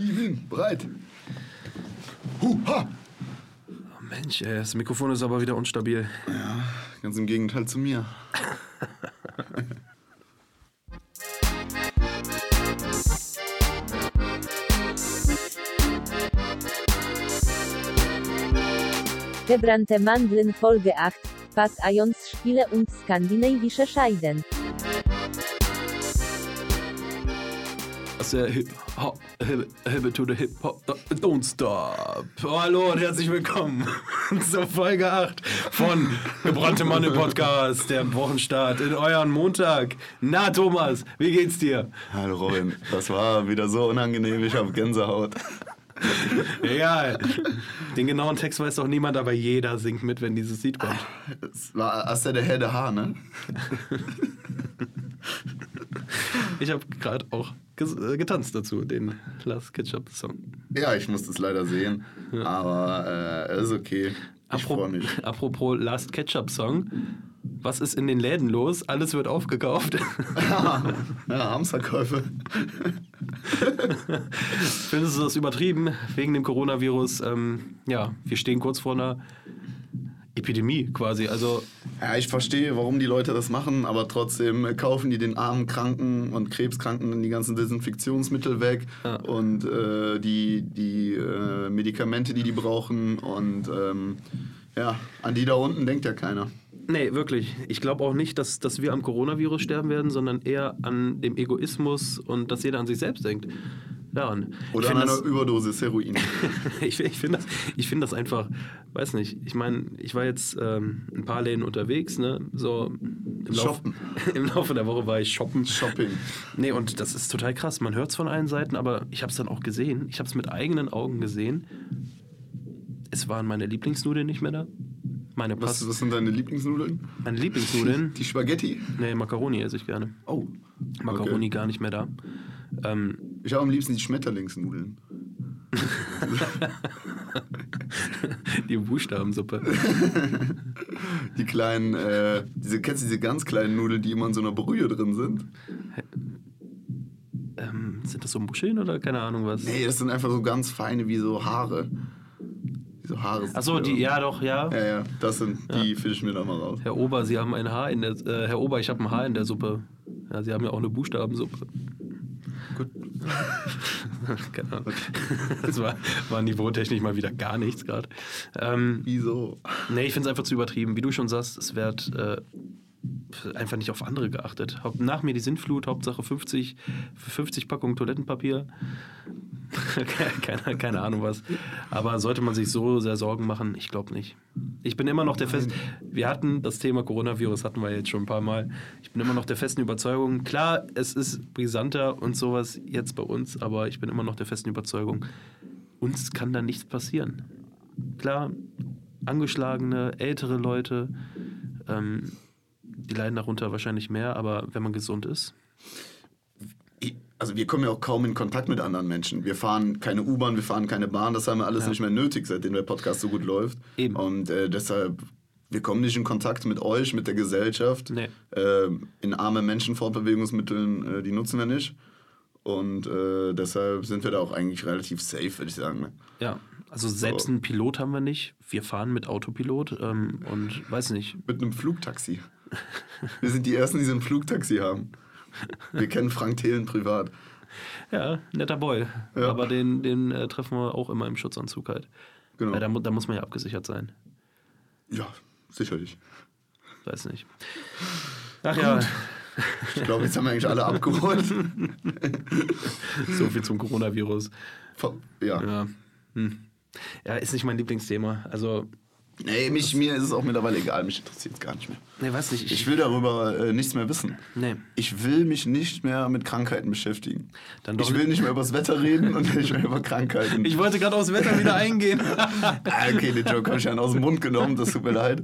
Bin bereit. Huha! Oh Mensch, ey, das Mikrofon ist aber wieder unstabil. Ja, ganz im Gegenteil zu mir. Gebrannte Mandeln Folge 8, Pass Ions Spiele und skandinavische Scheiden. Das ist Hip Hop, Hip, to the Hip Hop, Don't Stop. Hallo und herzlich willkommen zur Folge 8 von Gebrannte Mandeln Podcast, der Wochenstart in euren Montag. Na, Thomas, wie geht's dir? Hallo Robin, das war wieder so unangenehm, ich habe Gänsehaut. Egal. Den genauen Text weiß doch niemand, aber jeder singt mit, wenn dieses Lied kommt. Das war hast ja der Herr der Haar, ne? Ich habe gerade auch getanzt dazu, den Last Ketchup Song. Ja, ich muss das leider sehen, aber äh, ist okay. Ich freue mich. Apropos Last Ketchup Song. Was ist in den Läden los? Alles wird aufgekauft. Ja, Hamsterkäufe. Findest du das übertrieben wegen dem Coronavirus? Ähm, ja, wir stehen kurz vor einer Epidemie quasi. Also Ja, ich verstehe, warum die Leute das machen, aber trotzdem kaufen die den armen Kranken und Krebskranken die ganzen Desinfektionsmittel weg Ja. und äh, die, die äh, Medikamente, die die brauchen. Und ähm, ja, an die da unten denkt ja keiner. Nee, wirklich. Ich glaube auch nicht, dass, dass wir am Coronavirus sterben werden, sondern eher an dem Egoismus und dass jeder an sich selbst denkt. Daran. Oder an einer das, Überdosis Heroin. ich, ich finde das, ich find das einfach, weiß nicht, ich meine, ich war jetzt ähm, ein paar Läden unterwegs, ne? So im, Lauf, Shoppen. im Laufe der Woche war ich shoppen. Shopping. Nee, und das ist total krass. Man hört es von allen Seiten, aber ich habe es dann auch gesehen. Ich habe es mit eigenen Augen gesehen. Es waren meine Lieblingsnudeln nicht mehr da. Meine, Was, was sind deine Lieblingsnudeln? meine Lieblingsnudeln. Die Spaghetti. Nee, Macaroni esse ich gerne. Oh. Macaroni Okay. gar nicht mehr da. Ähm, Ich habe am liebsten die Schmetterlingsnudeln. die Buchstabensuppe. Die kleinen, äh, diese, kennst du diese ganz kleinen Nudeln, die immer in so einer Brühe drin sind? ähm, sind das so Muscheln oder keine Ahnung was? Nee, das sind einfach so ganz feine wie so Haare. So Haare. Achso, die, ja doch, ja. Ja, ja, das sind, die fischen wir da mal raus. Herr Ober, Sie haben ein Haar in der, äh, Herr Ober, ich habe ein Haar in der Suppe. Ja, Sie haben ja auch eine Buchstabensuppe. Keine Ahnung. Das war, war niveautechnisch mal wieder gar nichts gerade. Ähm, Wieso? nee, ich finde es einfach zu übertrieben. Wie du schon sagst, es wird äh, einfach nicht auf andere geachtet. Nach mir die Sintflut, Hauptsache 50, 50 Packungen Toilettenpapier. keine, keine Ahnung was. Aber sollte man sich so sehr Sorgen machen? Ich glaube nicht. Ich bin immer noch der festen. Wir hatten das Thema Coronavirus, hatten wir jetzt schon ein paar Mal. Ich bin immer noch der festen Überzeugung. Klar, es ist brisanter und sowas jetzt bei uns, aber ich bin immer noch der festen Überzeugung, uns kann da nichts passieren. Klar, angeschlagene, ältere Leute, ähm, die leiden darunter wahrscheinlich mehr, aber wenn man gesund ist, Also wir kommen ja auch kaum in Kontakt mit anderen Menschen. Wir fahren keine U-Bahn, wir fahren keine Bahn, das haben wir alles Ja. nicht mehr nötig, seitdem der Podcast so gut läuft. Eben. Und äh, deshalb, wir kommen nicht in Kontakt mit euch, mit der Gesellschaft. Nee. Ähm, in arme Menschen Fortbewegungsmitteln, äh, die nutzen wir nicht. Und äh, deshalb sind wir da auch eigentlich relativ safe, würde ich sagen. Ne? ja, also selbst einen Pilot haben wir nicht. Wir fahren mit Autopilot ähm, und weiß nicht, Mit einem Flugtaxi. wir sind die Ersten, die so ein Flugtaxi haben. Wir kennen Frank Thelen privat. Ja, netter Boy. Ja. Aber den, den äh, treffen wir auch immer im Schutzanzug halt. Genau. Weil da, da muss man ja abgesichert sein. Ja, sicherlich. Weiß nicht. Ach ja, Ich glaube, jetzt haben wir eigentlich alle abgeholt. so viel zum Coronavirus. Ja. Ja. Hm. ja, ist nicht mein Lieblingsthema. Also, Nee, mich, mir ist es auch mittlerweile egal. Mich interessiert es gar nicht mehr. nee, weiß nicht. Ich will darüber äh, nichts mehr wissen. Nee. Ich will mich nicht mehr mit Krankheiten beschäftigen. Dann doch ich will nicht mehr über das Wetter reden und nicht mehr über Krankheiten. Ich wollte gerade aufs Wetter wieder eingehen. ah, okay, den Joke habe ich ja aus dem Mund genommen, das tut mir leid.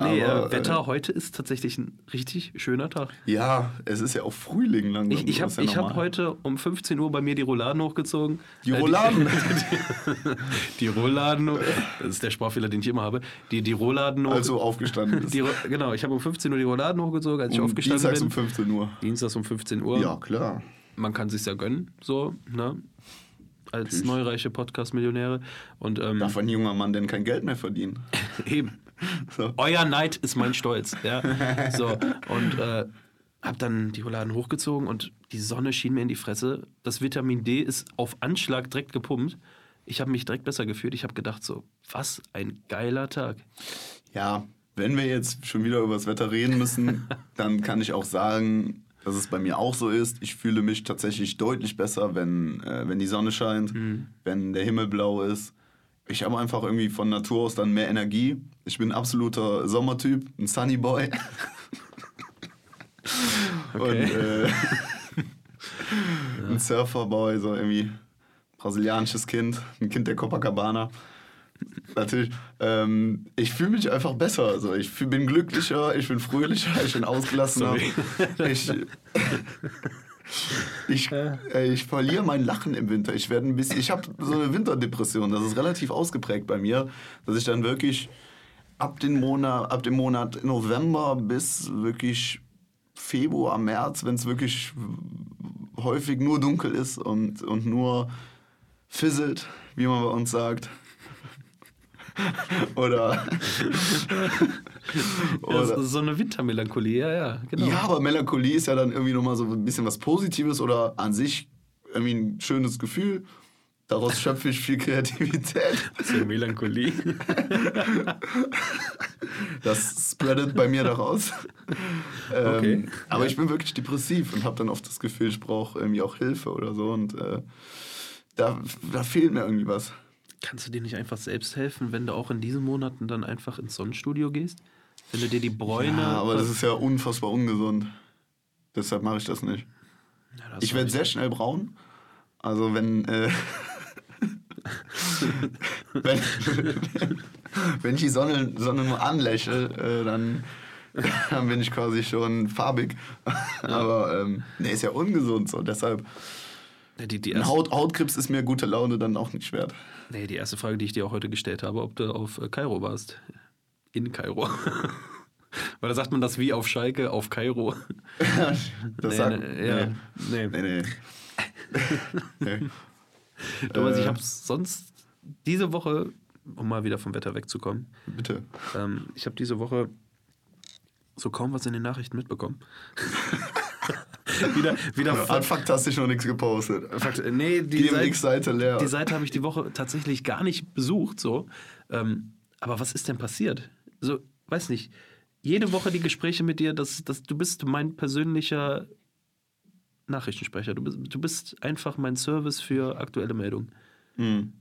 Nee, Aber, äh, Wetter heute ist tatsächlich ein richtig schöner Tag. Ja, es ist ja auch Frühling langsam. Ich, ich habe ja hab heute um 15 Uhr bei mir die Rouladen hochgezogen. Die Äh, Rouladen? Die, die Rouladen, das ist der Sprachfehler, den ich immer habe. Die, die Rouladen hoch, Also aufgestanden ist. die, Genau, ich habe um 15 Uhr die Rouladen hochgezogen, als ich um aufgestanden Dienstags bin. um 15 Uhr. Dienstags um 15 Uhr. Ja, klar. Man kann sich ja gönnen, so, ne? als Natürlich. neureiche Podcast-Millionäre. Und ähm, Darf ein junger Mann denn kein Geld mehr verdienen? eben. So. Euer Neid ist mein Stolz. Ja? So, und äh, hab dann die Rouladen hochgezogen und die Sonne schien mir in die Fresse. Das Vitamin D ist auf Anschlag direkt gepumpt. Ich habe mich direkt besser gefühlt. Ich habe gedacht so, was ein geiler Tag. Ja, wenn wir jetzt schon wieder über das Wetter reden müssen, dann kann ich auch sagen, dass es bei mir auch so ist. Ich fühle mich tatsächlich deutlich besser, wenn, äh, wenn die Sonne scheint, wenn der Himmel blau ist. Ich habe einfach irgendwie von Natur aus dann mehr Energie. Ich bin ein absoluter Sommertyp, ein Sunny Boy. Und Okay. äh, ein Surferboy, so irgendwie brasilianisches Kind, ein Kind der Copacabana. Natürlich. Ähm, ich fühle mich einfach besser. Also ich bin glücklicher, ich bin fröhlicher, ich bin ausgelassener. Sorry. Ich, ich, äh, ich verliere mein Lachen im Winter. Ich werde ein bisschen. Ich habe so eine Winterdepression. Das ist relativ ausgeprägt bei mir, dass ich dann wirklich ab, den Monat, ab dem Monat November bis wirklich Februar, März, wenn es wirklich häufig nur dunkel ist und, und nur fizzelt, wie man bei uns sagt. Oder. Ja, so- eine Wintermelancholie, ja, ja, genau. ja, aber Melancholie ist ja dann irgendwie nochmal so ein bisschen was Positives oder an sich irgendwie ein schönes Gefühl. Daraus schöpfe ich viel Kreativität. So eine Melancholie. Das spreadet bei mir daraus. Ähm, Okay. Aber Ja. ich bin wirklich depressiv und habe dann oft das Gefühl, ich brauche irgendwie auch Hilfe oder so. Und äh, da, da fehlt mir irgendwie was. Kannst du dir nicht einfach selbst helfen, wenn du auch in diesen Monaten dann einfach ins Sonnenstudio gehst? Wenn du dir die Bräune. Ja, aber das ist ja unfassbar ungesund. Deshalb mache ich das nicht. Ja, das Ich werde sehr schnell braun. Also wenn, äh, wenn, wenn ich die Sonne, Sonne nur anlächle, äh, dann, dann bin ich quasi schon farbig. Aber ähm, nee, ist ja ungesund so. Deshalb, die, die, Haut, Hautkrebs ist mir gute Laune dann auch nicht wert. nee, die erste Frage, die ich dir auch heute gestellt habe, ob du auf äh, Kairo warst. In Kairo. Weil da sagt man das wie auf Schalke, auf Kairo. Das Nee, sagt, nee, ja, nee. nee. nee, nee. nee. Thomas, ich Äh. habe sonst diese Woche, um mal wieder vom Wetter wegzukommen, Bitte. ähm, ich habe diese Woche so kaum was in den Nachrichten mitbekommen. wieder, wieder Hat faktastisch noch nichts gepostet. Fakt, nee, die Die Seite, X-Seite leer. die Seite habe ich die Woche tatsächlich gar nicht besucht. So. Ähm, aber was ist denn passiert? So, weiß nicht. Jede Woche die Gespräche mit dir, das, das, du bist mein persönlicher Nachrichtensprecher. Du bist, du bist einfach mein Service für aktuelle Meldungen. Hm.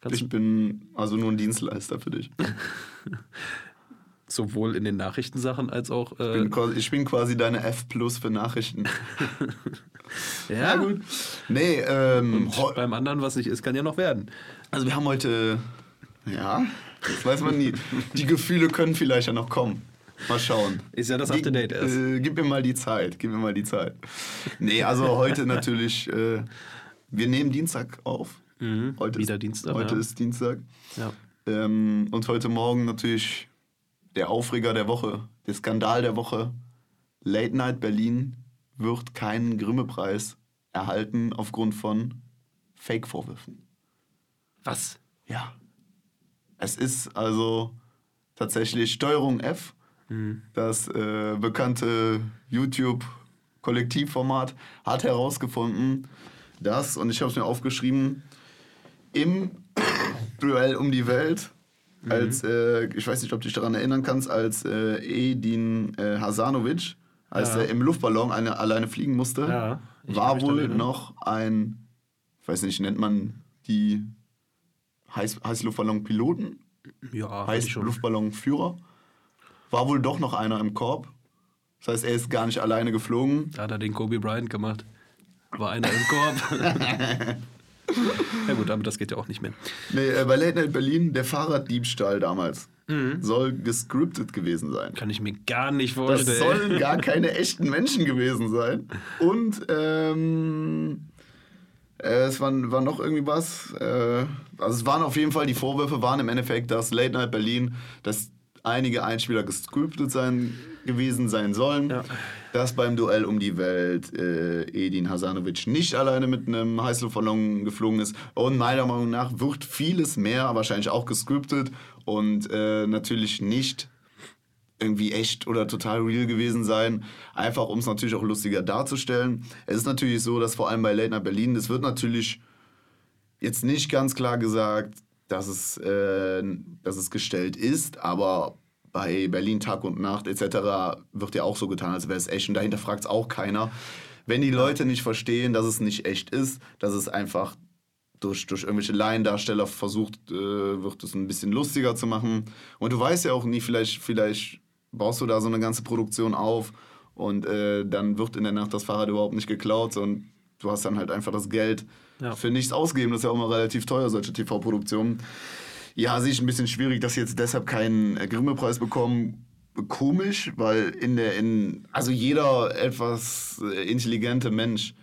Kannst Ich bin also nur ein Dienstleister für dich. sowohl in den Nachrichtensachen als auch. Ich Äh, bin, quasi, ich bin quasi deine F plus für Nachrichten. ja, gut. Nee, ähm, beim anderen, was nicht ist, kann ja noch werden. also wir haben heute, ja, das weiß man nie. Die Gefühle können vielleicht ja noch kommen. Mal schauen. Ist ja das Gib- Up-to-Date erst. Äh, gib mir mal die Zeit, gib mir mal die Zeit. Nee, also heute natürlich, äh, wir nehmen Dienstag auf. Mhm, Heute wieder ist, Dienstag. Heute ja. ist Dienstag. ja. Ähm, und heute Morgen natürlich der Aufreger der Woche, der Skandal der Woche. Late Night Berlin wird keinen Grimme-Preis erhalten aufgrund von Fake-Vorwürfen. Was? Ja. Es ist also tatsächlich Steuerung F, Mhm. das äh, bekannte YouTube-Kollektivformat, hat herausgefunden, dass, und ich habe es mir aufgeschrieben, im Duell um die Welt, als, äh, ich weiß nicht, ob du dich daran erinnern kannst, als äh, Edin äh, Hasanovic, als Ja. er im Luftballon eine, alleine fliegen musste, Ja, war wohl noch ein, ich weiß nicht, nennt man die Heiß, Heißluftballon-Piloten? Ja. Heißluftballonführer? War wohl doch noch einer im Korb. Das heißt, er ist gar nicht alleine geflogen. Da hat er den Kobe Bryant gemacht. War einer im Korb. ja gut, aber das geht ja auch nicht mehr. Nee, äh, bei Late Night Berlin, der Fahrraddiebstahl damals Mhm. soll gescriptet gewesen sein. Kann ich mir gar nicht Das vorstellen. sollen gar keine echten Menschen gewesen sein. Und ähm, äh, es war, war noch irgendwie was. Äh, also es waren auf jeden Fall, die Vorwürfe waren im Endeffekt, dass Late Night Berlin, dass einige Einspieler gescriptet sein, gewesen sein sollen. Ja. Dass beim Duell um die Welt äh, Edin Hasanovic nicht alleine mit einem Heißluftballon geflogen ist. Und meiner Meinung nach wird vieles mehr, wahrscheinlich auch gescriptet und äh, natürlich nicht irgendwie echt oder total real gewesen sein. Einfach um es natürlich auch lustiger darzustellen. Es ist natürlich so, dass vor allem bei Late Night Berlin, das wird natürlich jetzt nicht ganz klar gesagt, dass es, äh, dass es gestellt ist, aber bei Berlin Tag und Nacht etc. wird ja auch so getan, als wäre es echt und dahinter fragt es auch keiner. Wenn die Leute nicht verstehen, dass es nicht echt ist, dass es einfach durch, durch irgendwelche Laiendarsteller versucht äh, wird, es ein bisschen lustiger zu machen. Und du weißt ja auch nie, vielleicht, vielleicht baust du da so eine ganze Produktion auf und äh, dann wird in der Nacht das Fahrrad überhaupt nicht geklaut und du hast dann halt einfach das Geld Ja. für nichts ausgeben. Das ist ja auch immer relativ teuer, solche TV-Produktionen. Ja, sehe ich ein bisschen schwierig, dass sie jetzt deshalb keinen äh, Grimme-Preis bekommen. Komisch, weil in der, in, also jeder etwas äh, intelligente Mensch,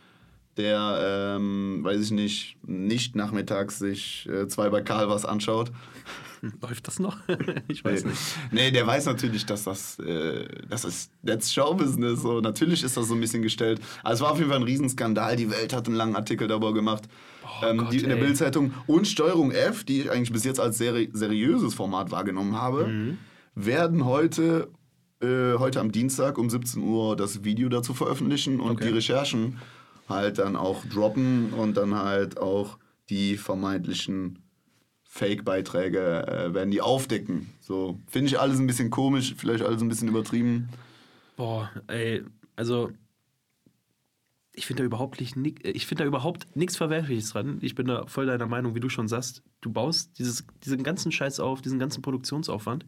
der, ähm, weiß ich nicht, nicht nachmittags sich äh, zwei bei Karl was anschaut. Läuft das noch? ich weiß nee. nicht. Nee, der weiß natürlich, dass das, äh, das ist that's Showbusiness. So. Natürlich ist das so ein bisschen gestellt. Also es war auf jeden Fall ein Riesenskandal. Die Welt hat einen langen Artikel darüber gemacht. ähm, Gott, die in der. Bildzeitung und Steuerung F, die ich eigentlich bis jetzt als seri seriöses Format wahrgenommen habe, Mhm. werden heute, äh, heute am Dienstag um 17 Uhr das Video dazu veröffentlichen und Okay. die Recherchen halt dann auch droppen und dann halt auch die vermeintlichen Fake-Beiträge äh, werden die aufdecken. So finde ich alles ein bisschen komisch, vielleicht alles ein bisschen übertrieben. Boah, ey, also ich finde da überhaupt nicht, ni- ich finde da überhaupt nichts Verwerfliches dran. Ich bin da voll deiner Meinung, wie du schon sagst. Du baust dieses, diesen ganzen Scheiß auf, diesen ganzen Produktionsaufwand.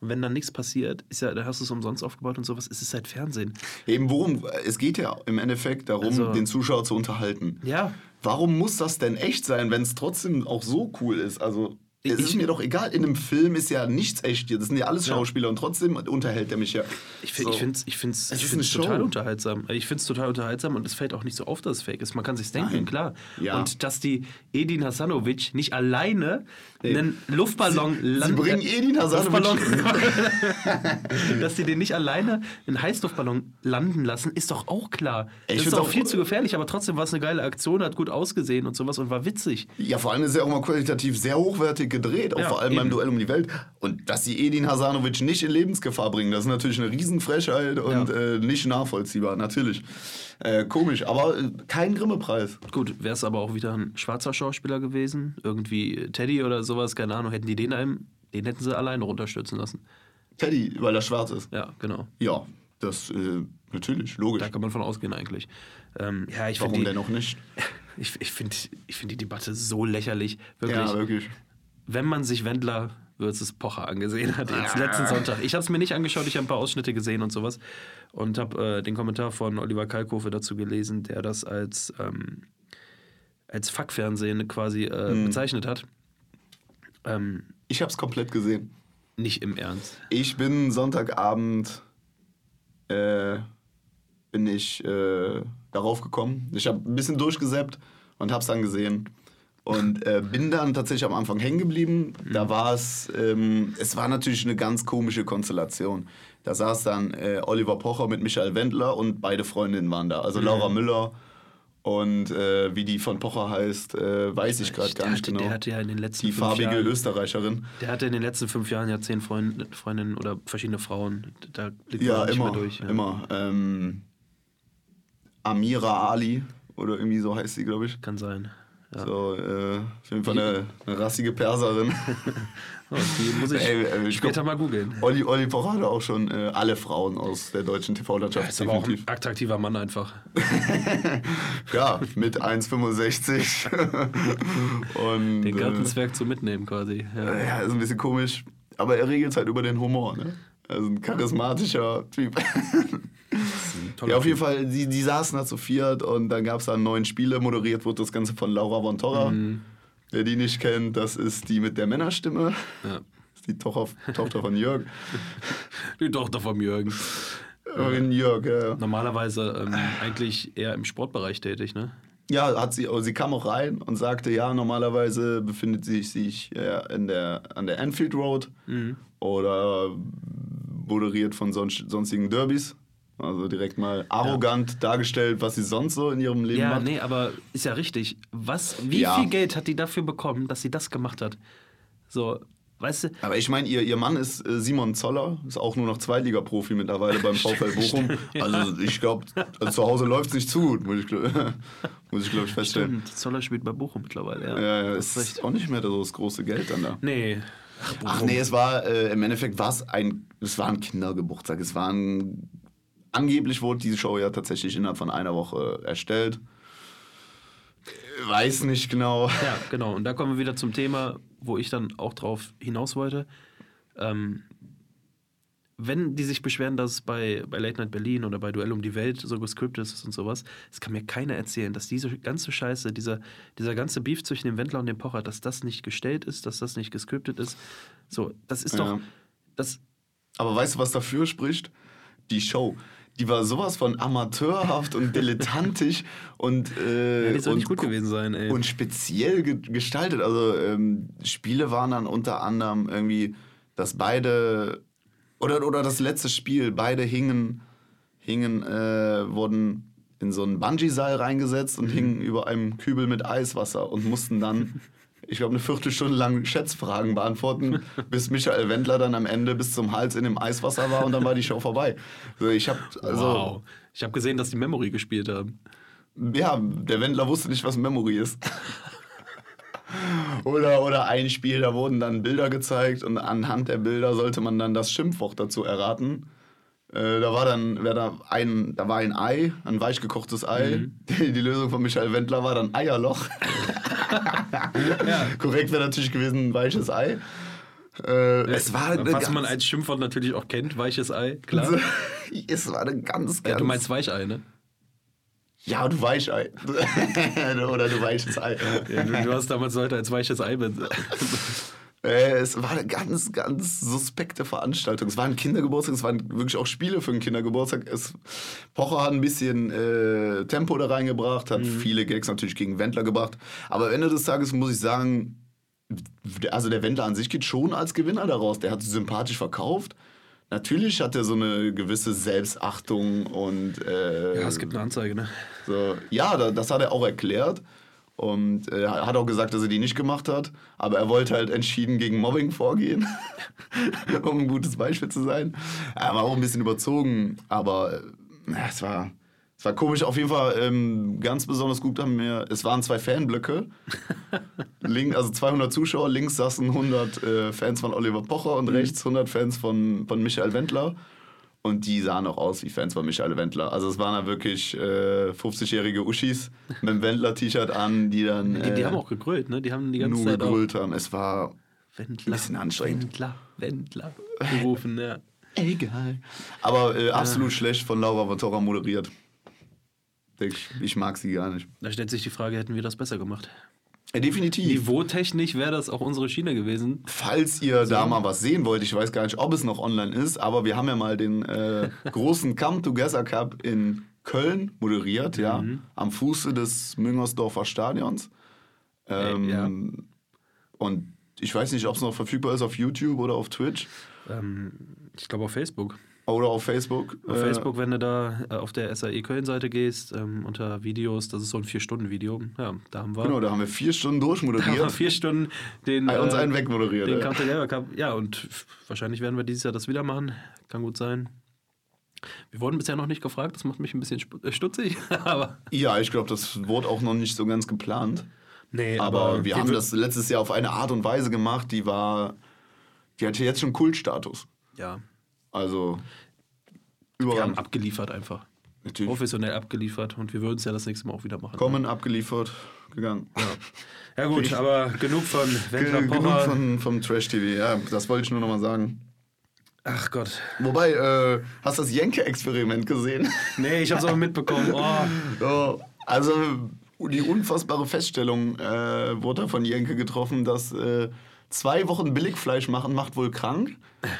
Und wenn dann nichts passiert, ist ja, da hast du es umsonst aufgebaut und sowas, ist es halt Fernsehen. Eben worum, es geht ja im Endeffekt darum, Also- den Zuschauer zu unterhalten. Ja, Warum muss das denn echt sein, wenn es trotzdem auch so cool ist? Also, es ist mir doch egal, in einem Film ist ja nichts echt hier. Das sind ja alles Schauspieler und trotzdem unterhält er mich ja. Ich, So. ich finde es ich find's, ich find's total Show. unterhaltsam. Ich finde es total unterhaltsam und es fällt auch nicht so auf, dass es fake ist. Man kann sich denken, Nein. klar. Ja. Und dass die Edin Hasanovic nicht alleine einen Luftballon Sie landen- bringen Edin Hasanovic. Luftballon, dass die den nicht alleine einen Heißluftballon landen lassen, ist doch auch klar. Ich das ist auch auch- viel zu gefährlich, aber trotzdem war es eine geile Aktion, hat gut ausgesehen und sowas und war witzig. Ja, vor allem ist er auch mal qualitativ sehr hochwertig gedreht, auch Ja, vor allem beim eben. Duell um die Welt. Und dass sie Edin Hasanovic nicht in Lebensgefahr bringen, das ist natürlich eine Riesenfrechheit und Ja. äh, nicht nachvollziehbar, natürlich. Äh, komisch, aber äh, kein Grimme-Preis. Gut, wäre es aber auch wieder ein schwarzer Schauspieler gewesen, irgendwie Teddy oder sowas, keine Ahnung, hätten die den einem, den hätten sie alleine runterstürzen lassen. Teddy, weil er schwarz ist. Ja, genau. Ja, das äh, natürlich, logisch. Da kann man von ausgehen eigentlich. Ähm, ja, ich Warum finde denn die, noch nicht? ich, ich find, ich find die Debatte so lächerlich. Wirklich. Ja, wirklich. wenn man sich Wendler versus Pocher angesehen hat, jetzt Ah. letzten Sonntag. Ich habe es mir nicht angeschaut, ich habe ein paar Ausschnitte gesehen und sowas und habe äh, den Kommentar von Oliver Kalkofe dazu gelesen, der das als, ähm, als Fuckfernsehen quasi äh, Hm. bezeichnet hat. Ähm, Ich habe es komplett gesehen. nicht im Ernst. Ich bin Sonntagabend, äh, bin ich äh, darauf gekommen. Ich habe ein bisschen durchgesäppt und habe es dann gesehen. Und äh, bin dann tatsächlich am Anfang hängen geblieben. Da war es, ähm, es war natürlich eine ganz komische Konstellation. Da saß dann äh, Oliver Pocher mit Michael Wendler und beide Freundinnen waren da. Also Laura Müller und äh, wie die von Pocher heißt, äh, weiß ich gerade gar nicht hatte- genau. der hatte ja in den letzten die farbige Jahren- Österreicherin. Der hatte in den letzten fünf Jahren ja zehn Freund, Freundinnen oder verschiedene Frauen. Da blickt Ja, man nicht immer, mehr durch. Ja. immer. Ähm, Amira Ali oder irgendwie so heißt sie, glaube ich. Kann sein. Ja. So, äh, auf jeden Fall eine, eine rassige Perserin. Die muss ich Ey, äh, später glaub- mal googeln. Olli, Olli hatte auch schon äh, alle Frauen aus der deutschen TV-Landschaft. Ist aber auch ein attraktiver Mann einfach. Ja, mit 1,65. Und, Den äh, Gartenzwerg zu mitnehmen quasi. Ja. ja, ist ein bisschen komisch. Aber er regelt halt über den Humor, ne? Also ein charismatischer Typ. Ja, auf jeden Fall, die, die saßen da zu viert und dann gab es da neun Spiele. Moderiert wurde das Ganze von Laura von Torra. Mhm. Wer die nicht kennt, das ist die mit der Männerstimme. Ja. Das ist die Tochter, Tochter von Jörg. Die Tochter vom Jürgen. Äh, Jörg, ja. Normalerweise ähm, eigentlich eher im Sportbereich tätig, ne? Ja, hat sie, sie kam auch rein und sagte, ja, normalerweise befindet sie sich äh, in der, an der Anfield Road Mhm. oder moderiert von son sonstigen Derbys. Also direkt mal arrogant dargestellt, was sie sonst so in ihrem Leben Ja, macht. nee, aber ist ja richtig. Was, wie Ja. viel Geld hat die dafür bekommen, dass sie das gemacht hat? So, weißt du, Aber ich meine, ihr, ihr Mann ist äh, Simon Zoller, ist auch nur noch Zweitliga-Profi mittlerweile beim VfL Bochum. Also ich glaube, also zu Hause läuft es nicht zu gut, muss ich, muss ich glaube ich feststellen. stimmt, Zoller spielt bei Bochum mittlerweile, ja. Ja, ja, ist auch nicht mehr so das große Geld dann da. Nee. Ach nee, es war äh, im Endeffekt war es ein, es war ein Kindergeburtstag. Es war ein, angeblich wurde diese Show ja tatsächlich innerhalb von einer Woche erstellt. Weiß nicht genau. Ja, genau. Und da kommen wir wieder zum Thema, wo ich dann auch drauf hinaus wollte. Ähm, wenn die sich beschweren, dass es bei, bei Late Night Berlin oder bei Duell um die Welt so gescriptet ist und sowas, es kann mir keiner erzählen, dass diese ganze Scheiße, dieser, dieser ganze Beef zwischen dem Wendler und dem Pocher, dass das nicht gestellt ist, dass das nicht gescriptet ist. So, das ist Ja. doch. Das, Aber weißt du, was dafür spricht? Die Show. Die war sowas von amateurhaft und dilettantisch und, äh, ja, die soll und, nicht gut gewesen sein, ey. und speziell ge gestaltet. Also ähm, Spiele waren dann unter anderem irgendwie, dass beide oder, oder das letzte Spiel, beide hingen, hingen äh, wurden in so ein Bungee-Seil reingesetzt und Mhm. hingen über einem Kübel mit Eiswasser und mussten dann, ich glaube, eine Viertelstunde lang Schätzfragen beantworten, bis Michael Wendler dann am Ende bis zum Hals in dem Eiswasser war und dann war die Show vorbei. Also ich habe also wow. Ich habe gesehen, dass die Memory gespielt haben. ja, der Wendler wusste nicht, was Memory ist. oder, oder ein Spiel, da wurden dann Bilder gezeigt und anhand der Bilder sollte man dann das Schimpfwort dazu erraten. Äh, da war dann wer da, ein, da war ein Ei, ein weich gekochtes Ei. Die, die Lösung von Michael Wendler war dann Eierloch. Korrekt wäre natürlich gewesen ein weiches Ei. Äh, es war Was man als Schimpfwort natürlich auch kennt, weiches Ei, klar. es war eine ganz, ganz Ja, du meinst Weichei, ne? ja, du Weichei. oder du weiches Ei. Ja, du, du hast damals Leute als weiches Ei es war eine ganz, ganz suspekte Veranstaltung. Es war ein Kindergeburtstag, es waren wirklich auch Spiele für einen Kindergeburtstag. Es, Pocher hat ein bisschen äh, Tempo da reingebracht, hat viele Gags natürlich gegen Wendler gebracht. Aber am Ende des Tages muss ich sagen, also der Wendler an sich geht schon als Gewinner daraus. Der hat sich sympathisch verkauft. Natürlich hat er so eine gewisse Selbstachtung und äh, Ja, es gibt eine Anzeige, ne? so, ja, da- das hat er auch erklärt. Und äh, hat auch gesagt, dass er die nicht gemacht hat. Aber er wollte halt entschieden gegen Mobbing vorgehen, um ein gutes Beispiel zu sein. Er war auch ein bisschen überzogen, aber äh, es, war, es war komisch. Auf jeden Fall ähm, ganz besonders gut haben wir, es waren zwei Fanblöcke. Link, also 200 Zuschauer, links saßen 100 äh, Fans von Oliver Pocher und rechts 100 Fans von, von Michael Wendler. Und die sahen auch aus wie Fans von Michael Wendler. Also es waren da wirklich äh, 50-jährige Uschis mit dem Wendler-T-Shirt an, die dann Die, die äh, haben auch gegrölt, ne? Die haben die ganze nur Zeit auch gegrölt haben. Es war Wendler, bisschen anstrengend. Wendler, Wendler gerufen, ja. egal. Aber äh, absolut schlecht von Laura Vatora moderiert. Ich, ich mag sie gar nicht. Da stellt sich die Frage, hätten wir das besser gemacht? Äh, definitiv. Niveautechnisch wäre das auch unsere Schiene gewesen. Falls ihr da mal was sehen wollt, ich weiß gar nicht, ob es noch online ist, aber wir haben ja mal den äh, großen Come Together Cup in Köln moderiert, ja, Mhm. am Fuße des Müngersdorfer Stadions. Ähm, Äh, ja. Und ich weiß nicht, ob es noch verfügbar ist auf YouTube oder auf Twitch Ähm, ich glaube auf Facebook. Oder auf Facebook. Auf Äh, Facebook, wenn du da äh, auf der SAE Köln-Seite gehst, ähm, unter Videos, das ist so ein Vier-Stunden-Video. Ja, da haben wir, Genau, da haben wir vier Stunden da haben wir durchmoderiert. vier Stunden den, Bei uns äh, einen wegmoderiert. den ja. Cup. Ja, und wahrscheinlich werden wir dieses Jahr das wieder machen. Kann gut sein. Wir wurden bisher noch nicht gefragt, das macht mich ein bisschen äh, stutzig. aber Ja, ich glaube, das wurde auch noch nicht so ganz geplant. nee, Aber, wir haben das letztes Jahr auf eine Art und Weise gemacht, die war, die hatte jetzt schon Kultstatus. Ja, Also wir haben überall. abgeliefert einfach. Natürlich. Professionell abgeliefert und wir würden es ja das nächste Mal auch wieder machen. Kommen, abgeliefert, gegangen. Ja gut, aber genug von Wendler Ge- Genug von, vom Trash-TV, ja, das wollte ich nur noch mal sagen. Ach Gott. Wobei, äh, hast du das Jenke-Experiment gesehen? Nee, ich hab's auch mitbekommen. Oh. so, also die unfassbare Feststellung äh, wurde von Jenke getroffen, dass äh, zwei Wochen Billigfleisch machen macht wohl krank.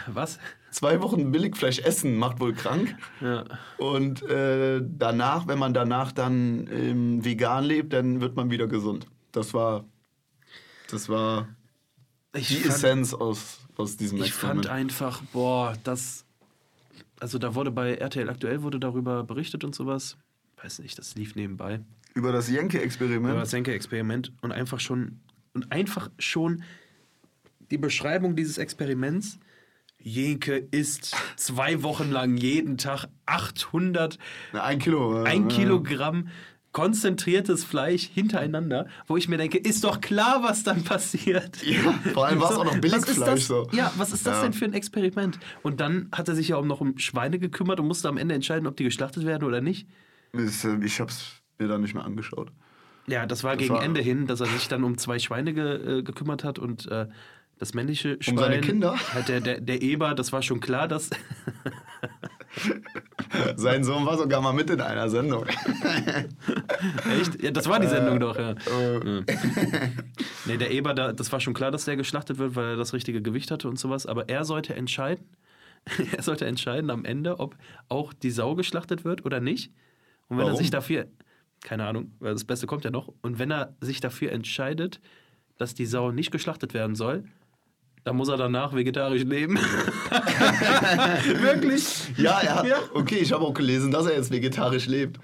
Was? Zwei Wochen Billigfleisch essen macht wohl krank. Ja. Und äh, danach, wenn man danach dann ähm, vegan lebt, dann wird man wieder gesund. Das war, das war Ich die fand, Essenz aus, aus diesem ich fand einfach, boah, das. also da wurde bei RTL aktuell wurde darüber berichtet und sowas. Weiß nicht, das lief nebenbei. Über das Über Jenke-Experiment. das Senke-Experiment und einfach schon und einfach schon die Beschreibung dieses Experiments. Jenke isst zwei Wochen lang jeden Tag 800 Na, Ein Kilo. äh, ein Kilogramm konzentriertes Fleisch hintereinander, wo ich mir denke, ist doch klar, was dann passiert. Ja, vor allem war es auch noch Billigfleisch. das, So. Ja, was ist das Ja. denn für ein Experiment? Und dann hat er sich ja auch noch um Schweine gekümmert und musste am Ende entscheiden, ob die geschlachtet werden oder nicht. Das, äh, Ich hab's mir dann nicht mehr angeschaut. Ja, das war gegen war- Ende hin, dass er sich dann um zwei Schweine ge, äh, gekümmert hat und äh, das männliche Schwein. Um seine Kinder? Halt der, der, der Eber, das war schon klar, dass. Sein Sohn war sogar mal mit in einer Sendung. Echt? Ja, das war die Sendung doch, ja. Äh, Nee, der Eber, da, das war schon klar, dass der geschlachtet wird, weil er das richtige Gewicht hatte und sowas. Aber er sollte entscheiden, er sollte entscheiden am Ende, ob auch die Sau geschlachtet wird oder nicht. Und wenn er Warum? sich dafür, keine Ahnung, weil das Beste kommt ja noch, und wenn er sich dafür entscheidet, dass die Sau nicht geschlachtet werden soll, dann muss er danach vegetarisch leben. Wirklich? Ja, er hat, Ja. okay, ich habe auch gelesen, dass er jetzt vegetarisch lebt.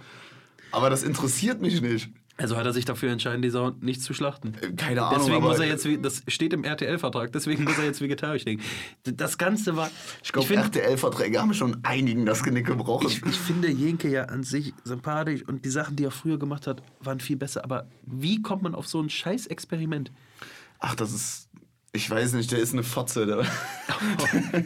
Aber das interessiert mich nicht. Also hat er sich dafür entschieden, die Sau nicht zu schlachten. Äh, Keine Ahnung. Deswegen aber muss er jetzt, wie- das steht im RTL-Vertrag, deswegen muss er jetzt vegetarisch leben. Das Ganze war, Ich glaube, RTL-Verträge haben schon einigen das Genick gebrochen. Ich, ich finde Jenke ja an sich sympathisch und die Sachen, die er früher gemacht hat, waren viel besser. Aber wie kommt man auf so ein scheiß Experiment? Ach, das ist. Ich weiß nicht, der ist eine Fotze. Der, der,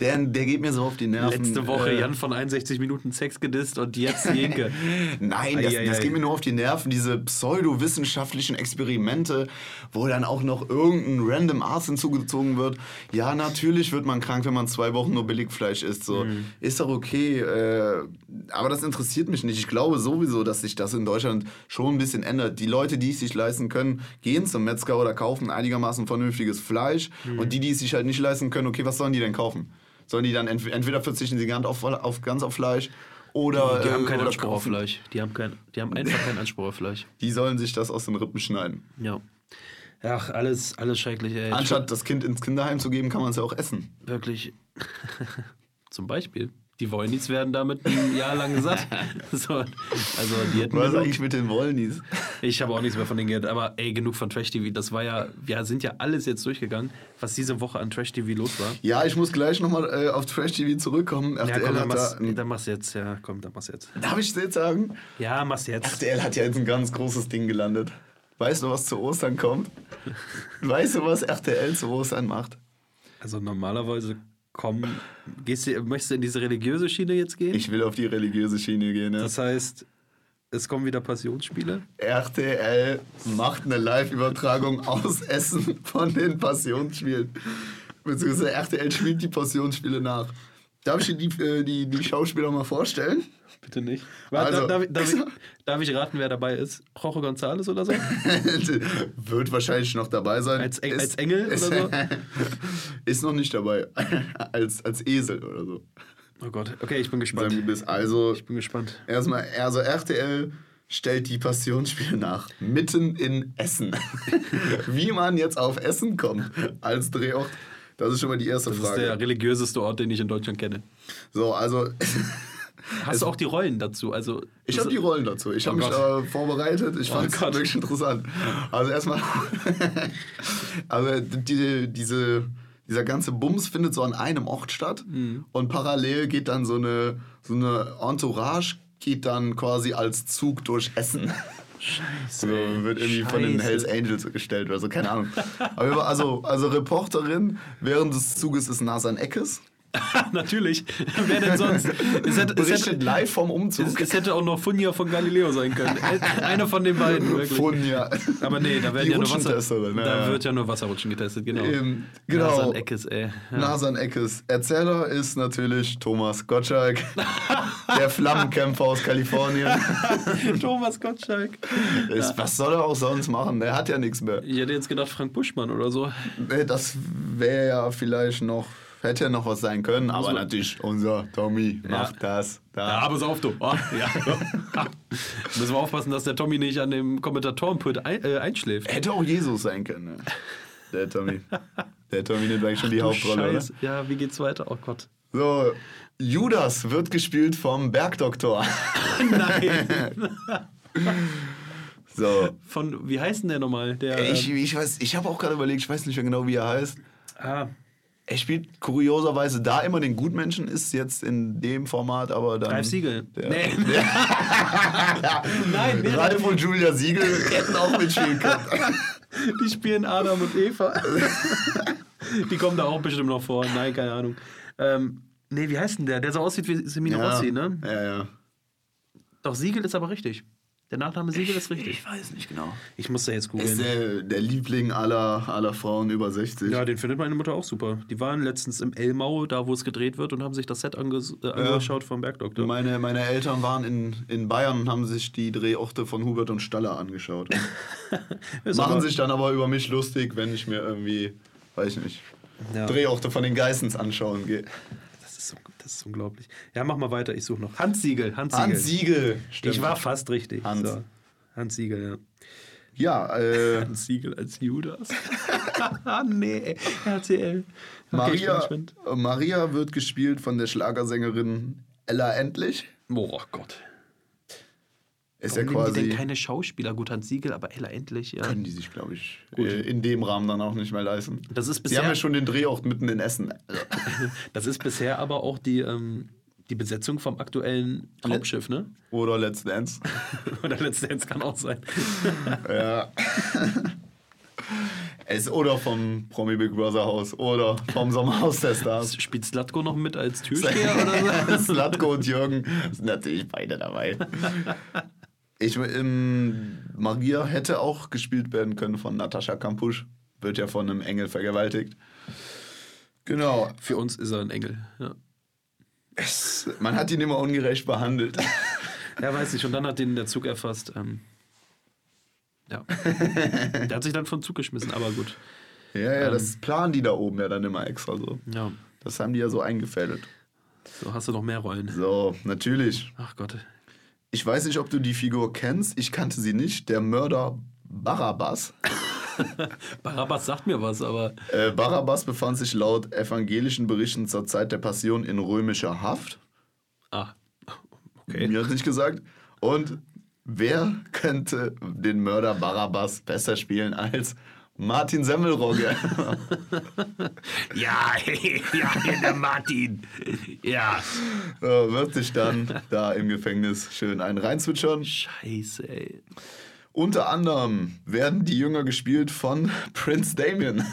der, der geht mir so auf die Nerven. Letzte Woche Äh, Jan von 61 Minuten Sex gedisst und jetzt Jenke. Nein, das, das geht mir nur auf die Nerven, diese pseudowissenschaftlichen Experimente, wo dann auch noch irgendein random Arzt hinzugezogen wird. Ja, natürlich wird man krank, wenn man zwei Wochen nur Billigfleisch isst. So. Mhm. Ist doch okay, äh, aber das interessiert mich nicht. Ich glaube sowieso, dass sich das in Deutschland schon ein bisschen ändert. Die Leute, die es sich leisten können, gehen zum Metzger oder kaufen einigermaßen vernünftiges Fleisch. Mhm. Und die, die es sich halt nicht leisten können, okay, was sollen die denn kaufen? Sollen die dann ent entweder verzichten sie ganz auf, auf, ganz auf Fleisch oder. Die haben äh, keinen oder Anspruch auf Fleisch. Die haben, kein, die haben einfach keinen Anspruch auf Fleisch. Die sollen sich das aus den Rippen schneiden. Ja. Ach, alles, alles schrecklich, ey. Anstatt das Kind ins Kinderheim zu geben, kann man es ja auch essen. Wirklich. Zum Beispiel. Die Wollnies werden damit ein Jahr lang satt. So, also die hätten Was eigentlich mit den Wollnies? Ich habe auch nichts mehr von denen gehört, aber ey, genug von Trash TV. Das war ja, wir sind ja alles jetzt durchgegangen, was diese Woche an Trash TV los war. Ja, ich muss gleich nochmal äh, auf Trash TV zurückkommen. Ja, RTL komm, dann hat mach's, da, dann mach's jetzt. Ja, komm, dann mach's jetzt. Darf ich jetzt sagen? Ja, mach's jetzt. RTL hat ja jetzt ein ganz großes Ding gelandet. Weißt du, was zu Ostern kommt? Weißt du, was RTL zu Ostern macht? Also normalerweise komm, gehst du, möchtest du in diese religiöse Schiene jetzt gehen? Ich will auf die religiöse Schiene gehen. Ja. das heißt, es kommen wieder Passionsspiele. RTL macht eine Live-Übertragung aus Essen von den Passionsspielen. Beziehungsweise RTL spielt die Passionsspiele nach. Darf ich dir die, äh, die, die Schauspieler mal vorstellen? Bitte nicht. Warte, Also- darf, ich- darf, ich, darf ich raten, wer dabei ist? Jorge González oder so? Wird wahrscheinlich noch dabei sein. Als Eng- als Engel oder so? Ist noch nicht dabei. als, als Esel oder so. Oh Gott, okay, ich bin gespannt. Also, Ich bin gespannt. erstmal, also RTL stellt die Passionsspiele nach. Mitten in Essen. Wie man jetzt auf Essen kommt als Drehort, das ist schon mal die erste Das ist Frage. der religiöse Ort, den ich in Deutschland kenne. So, also Hast du auch die Rollen dazu? Also, ich habe die Rollen dazu. Ich Oh habe mich äh, vorbereitet. Ich Oh fand es wirklich interessant. Also erstmal, also die, diese, dieser ganze Bums findet so an einem Ort statt Mhm. und parallel geht dann so eine, so eine Entourage geht dann quasi als Zug durch Essen. Scheiße. So, wird irgendwie von den Scheiße. Hells Angels gestellt oder so, keine Ahnung. Aber also, also Reporterin während des Zuges ist Nasan Eckes. Natürlich. Wer denn sonst? Es hätte, es, hätte, live vom es, Umzug. es hätte auch noch Funja von Galileo sein können. Einer von den beiden, wirklich. Von, ja. Aber nee, da werden Die ja nur Wasser, ja, da wird ja nur Wasserrutschen getestet, genau. Ähm, genau. Nasan Eckes, ey. Ja. Nasan Eckes. Erzähler ist natürlich Thomas Gottschalk, der Flammenkämpfer aus Kalifornien. Thomas Gottschalk. Ist, was soll er auch sonst machen? Der hat ja nichts mehr. Ich hätte jetzt gedacht Frank Buschmann oder so. Das wäre ja vielleicht noch, hätte ja noch was sein können, aber natürlich unser Tommy macht das. Da. Ja, aber auf du. Oh, ja. Müssen wir aufpassen, dass der Tommy nicht an dem Kommentatorenpult ein, äh, einschläft. Hätte auch Jesus sein können. Ne? Der Tommy. Der Tommy nimmt eigentlich schon die Hauptrolle, oder? Scheiße. Ja, wie geht's weiter? Oh Gott. So, Judas wird gespielt vom Bergdoktor. Nein. So, Von, wie heißt denn der nochmal? Der, ich, ähm, ich weiß, ich habe auch gerade überlegt, ich weiß nicht mehr genau, wie er heißt. ah, Er spielt kurioserweise da immer den Gutmenschen, ist jetzt in dem Format, aber dann. Ralf Siegel. Der, Nee. Nein, wer- Ralf und Julia Siegel hätten auch mitspielen können. die spielen Adam und Eva. die kommen da auch bestimmt noch vor. Nein, keine Ahnung. Ähm, nee, wie heißt denn der? Der so aussieht wie Semino Rossi, ne? Ja, ja. Doch, Siegel ist aber richtig. Der Nachname Siegel ist richtig. Ich weiß nicht genau. Ich muss da jetzt Ist googeln. der, der Liebling aller, aller Frauen über 60. Ja, den findet meine Mutter auch super. Die waren letztens im Elmau, da wo es gedreht wird, und haben sich das Set anges äh, angeschaut vom Bergdoktor. Meine, meine Eltern waren in, in Bayern und haben sich die Drehorte von Hubert und Staller angeschaut. Ist Machen aber- sich dann aber über mich lustig, wenn ich mir irgendwie, weiß ich nicht, Ja. Drehorte von den Geissens anschauen gehe. Das ist, un- das ist unglaublich. Ja, mach mal weiter, ich suche noch. Hans Siegel, Hans Siegel. Hans Siegel. Stimmt. Ich war fast richtig. Hans. So. Hans Siegel, ja. Ja, äh, Hans Siegel als Judas. nee, RTL. Okay, Maria. Maria wird gespielt von der Schlagersängerin Ella Endlich. Oh Gott. Ist Warum ja nehmen die quasi. denn keine Schauspieler? Gut, Hans Siegel, aber Ella endlich, ja. können die sich, glaube ich, äh, in dem Rahmen dann auch nicht mehr leisten. Das ist Sie bisher, haben ja schon den Drehort mitten in Essen. das ist bisher aber auch die, ähm, die Besetzung vom aktuellen Hauptschiff, ne? Oder Let's Dance. Oder letztendlich kann auch sein. Ja. es, oder vom Promi Big Brother Haus. Oder vom Sommerhaus der Stars. Spielt Slatko noch mit als Türsteher oder so? Slatko und Jürgen sind natürlich beide dabei. Ich, ähm, Maria hätte auch gespielt werden können von Natascha Kampusch. Wird ja von einem Engel vergewaltigt. Genau. Für uns ist er ein Engel. Ja. Es, man hat ihn immer ungerecht behandelt. Ja, weiß ich. Und dann hat den der Zug erfasst. Ähm, ja. Der hat sich dann vom Zug geschmissen, aber gut. Ja, ja, das planen die da oben ja dann immer extra so. Ja. Das haben die ja so eingefädelt. So hast du noch mehr Rollen. So, natürlich. Ach Gott. Ich weiß nicht, ob du die Figur kennst. Ich kannte sie nicht. Der Mörder Barabbas. Barabbas sagt mir was, aber Äh, Barabbas befand sich laut evangelischen Berichten zur Zeit der Passion in römischer Haft. ah, okay. Mir hat nicht gesagt. Und wer könnte den Mörder Barabbas besser spielen als Martin Semmelrogge? Ja, ja, der Martin. Ja. so, wird sich dann da im Gefängnis schön einen reinzwitschern. Scheiße, ey. Unter anderem werden die Jünger gespielt von Prince Damien.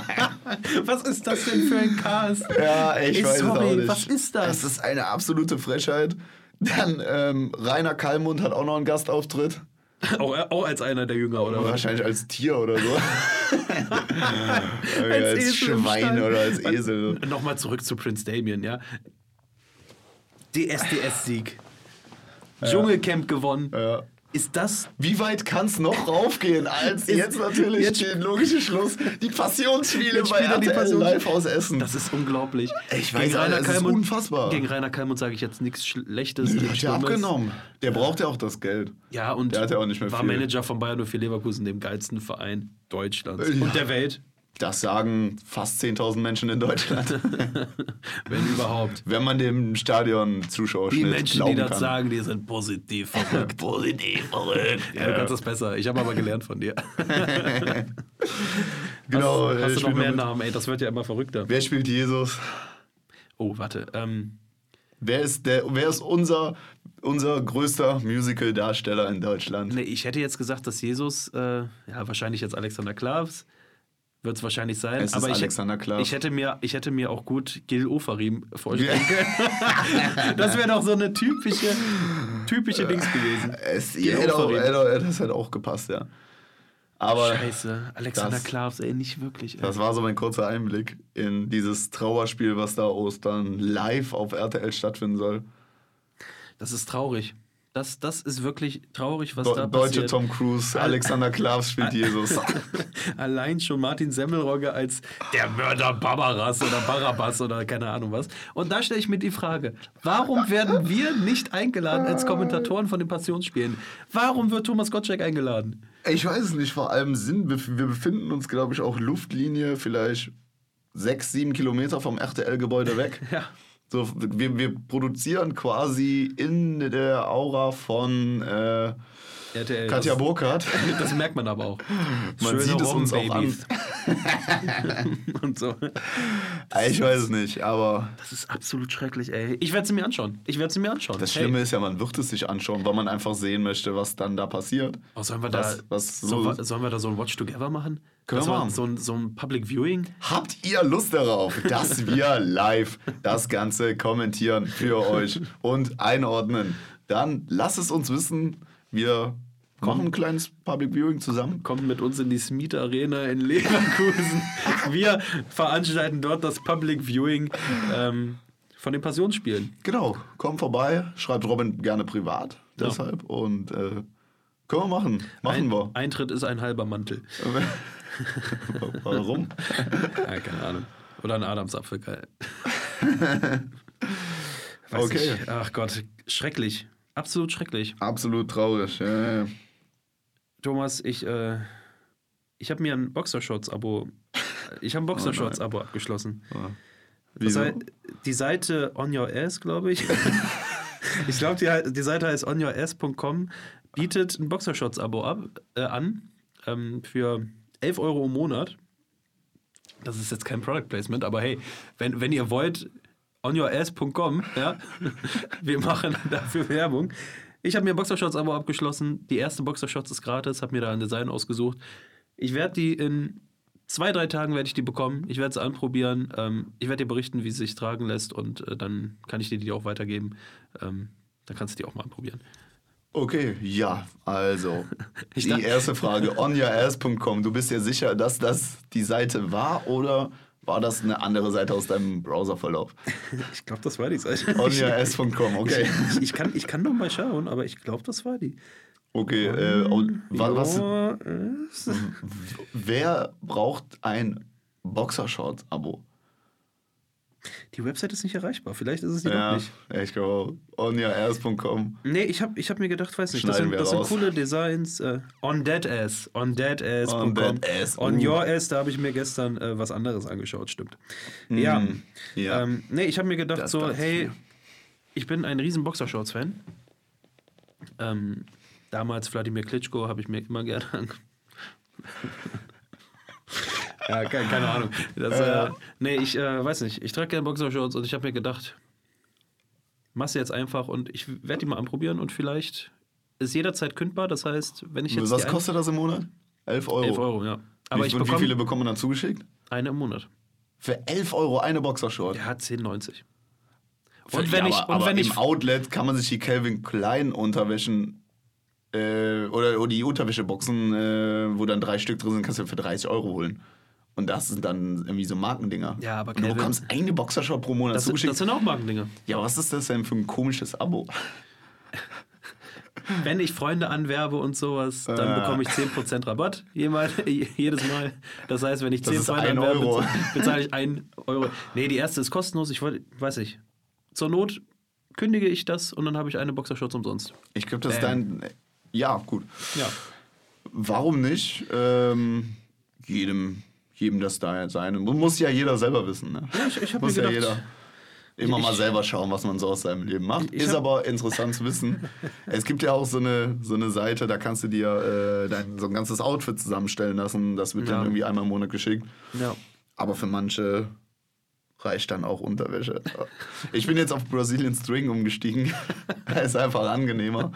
Was ist das denn für ein Cast? Ja, ich Ey, weiß sorry, es auch nicht. was ist das? Das ist eine absolute Frechheit. Dann ähm, Rainer Kallmund hat auch noch einen Gastauftritt. Auch, auch als einer der Jünger, oder was? Wahrscheinlich als Tier oder so. als, als Schwein oder als Esel. Nochmal zurück zu Prince Damien, ja. DSDS-Sieg. Dschungelcamp gewonnen. Ja. Ist das Wie weit kann es noch raufgehen, als Ist- jetzt natürlich jetzt- der logische Schluss, die Passionsspiele bei er die RTL Passions- live aus Essen. Das ist unglaublich. Ich weiß, Alter, es ist unfassbar. Gegen Rainer Kallmund sage ich jetzt nichts Schlechtes. der nichts hat ja Schlimmes. abgenommen. Der braucht ja auch das Geld. Ja, und Der hat ja auch nicht mehr war viel. Manager von Bayern 04 Leverkusen, dem geilsten Verein Deutschlands Ja. und der Welt, Das sagen fast 10.000 Menschen in Deutschland. wenn überhaupt. Wenn man dem Stadion-Zuschauerschnitt Die Menschen, die das kann. sagen, die sind positiv verrückt. Positiv verrückt. Ja, du kannst das besser. Ich habe aber gelernt von dir. Genau. Hast, äh, hast du noch mehr Namen? Ey, das wird ja immer verrückter. Wer spielt Jesus? Oh, warte. Ähm, Wer ist, der, wer ist unser, unser größter Musical-Darsteller in Deutschland? nee, ich hätte jetzt gesagt, dass Jesus, äh, ja, wahrscheinlich jetzt Alexander Klavs, wird es wahrscheinlich sein. Es aber ich. Ich hätte, mir, ich hätte mir auch gut Gil Ofarim vorstellen können. das wäre doch so eine typische, typische Dings gewesen. Es, Gil hätte hätte, das hätte auch gepasst, ja. Aber Scheiße, Alexander das- Klavs, ey, nicht wirklich. Ey. das war so mein kurzer Einblick in dieses Trauerspiel, was da Ostern live auf RTL stattfinden soll. Das ist traurig. Das, das ist wirklich traurig, was Do da Deutsche passiert. Tom Cruise, Alexander Klavs spielt Jesus. Allein schon Martin Semmelrogge als der Mörder Barbaras oder Barabbas oder keine Ahnung was. Und da stelle ich mir die Frage, warum werden wir nicht eingeladen als Kommentatoren von den Passionsspielen? Warum wird Thomas Gottschalk eingeladen? Ich weiß es nicht, vor allem sind wir, wir befinden uns, glaube ich, auch Luftlinie vielleicht sechs, sieben Kilometer vom RTL-Gebäude weg. Ja. So, wir, wir produzieren quasi in der Aura von äh, RTL. Katja das, Burkhardt. das merkt man aber auch. Man sieht es uns auch an. Und so. Ich weiß es nicht, aber Das ist absolut schrecklich, ey. Ich werde sie mir anschauen. Ich werde sie mir anschauen. das Hey. Schlimme ist ja, man wird es sich anschauen, weil man einfach sehen möchte, was dann da passiert. Oh, sollen, wir Was- da, was sollen, so- wir, sollen wir da so ein Watch Together machen? Können wir machen. So ein, so ein Public Viewing? Habt ihr Lust darauf, dass wir live das Ganze kommentieren für euch und einordnen? Dann lasst es uns wissen. Wir machen ein kleines Public Viewing zusammen. Kommt mit uns in die Smith Arena in Leverkusen. wir veranstalten dort das Public Viewing ähm, von den Passionsspielen. Genau, kommt vorbei, schreibt Robin gerne privat. Ja. Deshalb und äh, können wir machen. Machen Ein, wir. Eintritt ist ein halber Mantel. Warum? Ja, keine Ahnung. Oder ein Adamsapfel. geil. Okay. Ich. Ach Gott, schrecklich. Absolut schrecklich. Absolut traurig. Ja, ja. Thomas, ich, äh, ich habe mir ein Boxershorts-Abo. Ich habe ein Boxershorts-Abo abgeschlossen. Das Wieso? heißt, die Seite On Your Ass, glaube ich. ich glaube, die, die Seite heißt onyourass.com, bietet ein Boxershorts-Abo ab, äh, an ähm, für 11 Euro im Monat. Das ist jetzt kein Product Placement, aber hey, wenn, wenn ihr wollt, onyourass.com, ja, wir machen dafür Werbung. Ich habe mir ein Boxershorts-Abo abgeschlossen. Die erste Boxershorts ist gratis, habe mir da ein Design ausgesucht. Ich werde die in zwei, drei Tagen werde ich die bekommen. Ich werde sie anprobieren. Ähm, ich werde dir berichten, wie es sich tragen lässt und äh, dann kann ich dir die auch weitergeben. Ähm, dann kannst du die auch mal anprobieren. Okay, ja, also Ich die erste Frage, onyourass.com. Du bist dir sicher, dass das die Seite war oder war das eine andere Seite aus deinem Browserverlauf? Ich glaube, das war die Seite. onyourass.com, okay. Ich, ich, kann, ich kann noch mal schauen, aber ich glaube, das war die. Okay, äh, was, Ja, es- wer braucht ein Boxershorts-Abo? Die Website ist nicht erreichbar. Vielleicht ist es die doch Ja, nicht. ich glaube, onyourass.com. Nee, ich habe ich hab mir gedacht, weiß nicht, das sind, das sind coole Designs. Äh, on Dead Ass. On Dead Ass. On Dead Ass, On uh. Your Ass, da habe ich mir gestern äh, was anderes angeschaut, stimmt. Ja. Mm, ja. Ähm, nee, ich habe mir gedacht, Das so, ich hey, mir. ich bin ein riesen Boxershorts-Fan. Ähm, damals Wladimir Klitschko habe ich mir immer gerne ange- Ja, keine, keine Ahnung. Das, äh, nee, ich äh, weiß nicht. Ich trage gerne Boxershorts und ich habe mir gedacht, mach's jetzt einfach und ich werde die mal anprobieren und vielleicht ist jederzeit kündbar. Das heißt, wenn ich jetzt. Was kostet das im Monat? 11 Euro. 11 Euro, ja. Aber wie, ich und wie bekomme viele bekommen dann zugeschickt? eine im Monat. Für 11 Euro eine Boxershort. Hat 10,90. Für- Und wenn ja, ich, aber, und aber wenn im ich Outlet kann man sich die Calvin Klein Unterwäschen äh, oder, oder die Unterwäscheboxen, äh, wo dann drei Stück drin sind, kannst du für 30 Euro holen. Und das sind dann irgendwie so Markendinger. Ja, aber Und du bekommst eine Boxershort pro Monat das, sind, zugeschickt. das sind auch Markendinge. ja, was ist das denn für ein komisches Abo? Wenn ich Freunde anwerbe und sowas, dann Äh. bekomme ich 10% Rabatt jedes Mal. Das heißt, wenn ich Das 10 ist Freunde anwerbe, Euro. bezahle- ich 1 Euro. Nee, die erste ist kostenlos. Ich wollte, weiß ich. Zur Not kündige ich das und dann habe ich eine Boxershorts umsonst. Ich glaube, das ist dein. Ja, gut. Ja. Warum nicht? Ähm, jedem, jedem das da seine. Muss ja jeder selber wissen. Ne? Ja, ich- ich hab Muss mir ja gedacht- jeder immer Ich- mal selber schauen, was man so aus seinem Leben macht. Ist aber interessant zu wissen. es gibt ja auch so eine, so eine Seite, da kannst du dir äh, dein, so ein ganzes Outfit zusammenstellen lassen. Das wird Ja. dann irgendwie einmal im Monat geschickt. ja. Aber für manche reicht dann auch Unterwäsche. Ich bin jetzt auf Brazilian String umgestiegen. ist einfach angenehmer.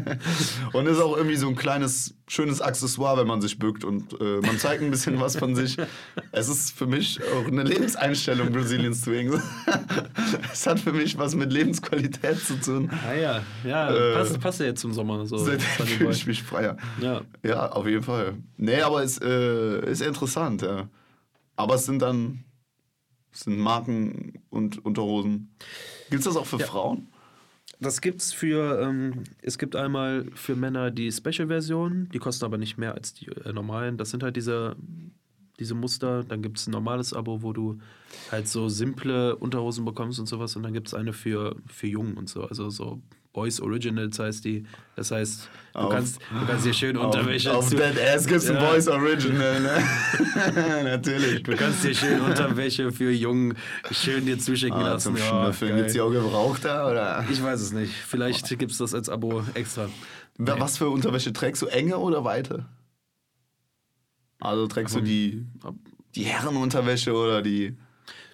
und ist auch irgendwie so ein kleines, schönes Accessoire, wenn man sich bückt und äh, man zeigt ein bisschen was von sich. Es ist für mich auch eine Lebenseinstellung, Brazilian String. es hat für mich was mit Lebensqualität zu tun. Ah ja, ja, Äh, passt, passt ja jetzt zum Sommer. So, Seitdem fühle ich mich freier. Ja. Ja, auf jeden Fall. Nee, aber es äh, ist interessant, ja. Aber es sind dann es sind Marken und Unterhosen. Gibt es das auch für Frauen? Das gibt's für, ähm, es gibt einmal für Männer die Special-Version, die kosten aber nicht mehr als die äh, normalen. Das sind halt diese, diese Muster. Dann gibt es ein normales Abo, wo du halt so simple Unterhosen bekommst und sowas. Und dann gibt es eine für, für Jungen und so, also so Boys Originals heißt die. Das heißt, du, Auf- kannst, du kannst dir schön Unterwäsche Auf, auf zu, Dead Ass gibt's ein Ja. Boys Original, ne? Natürlich. Du kannst dir schön Unterwäsche für Jungen schön dir zuschicken Ah, lassen. zum Ja, Schnüffeln. geil. Gibt's die auch gebraucht da, oder? Ich weiß es nicht. Vielleicht gibt es das als Abo extra. Wa- Was für Unterwäsche trägst du? Enge oder weite? Also trägst du die, die Herrenunterwäsche oder die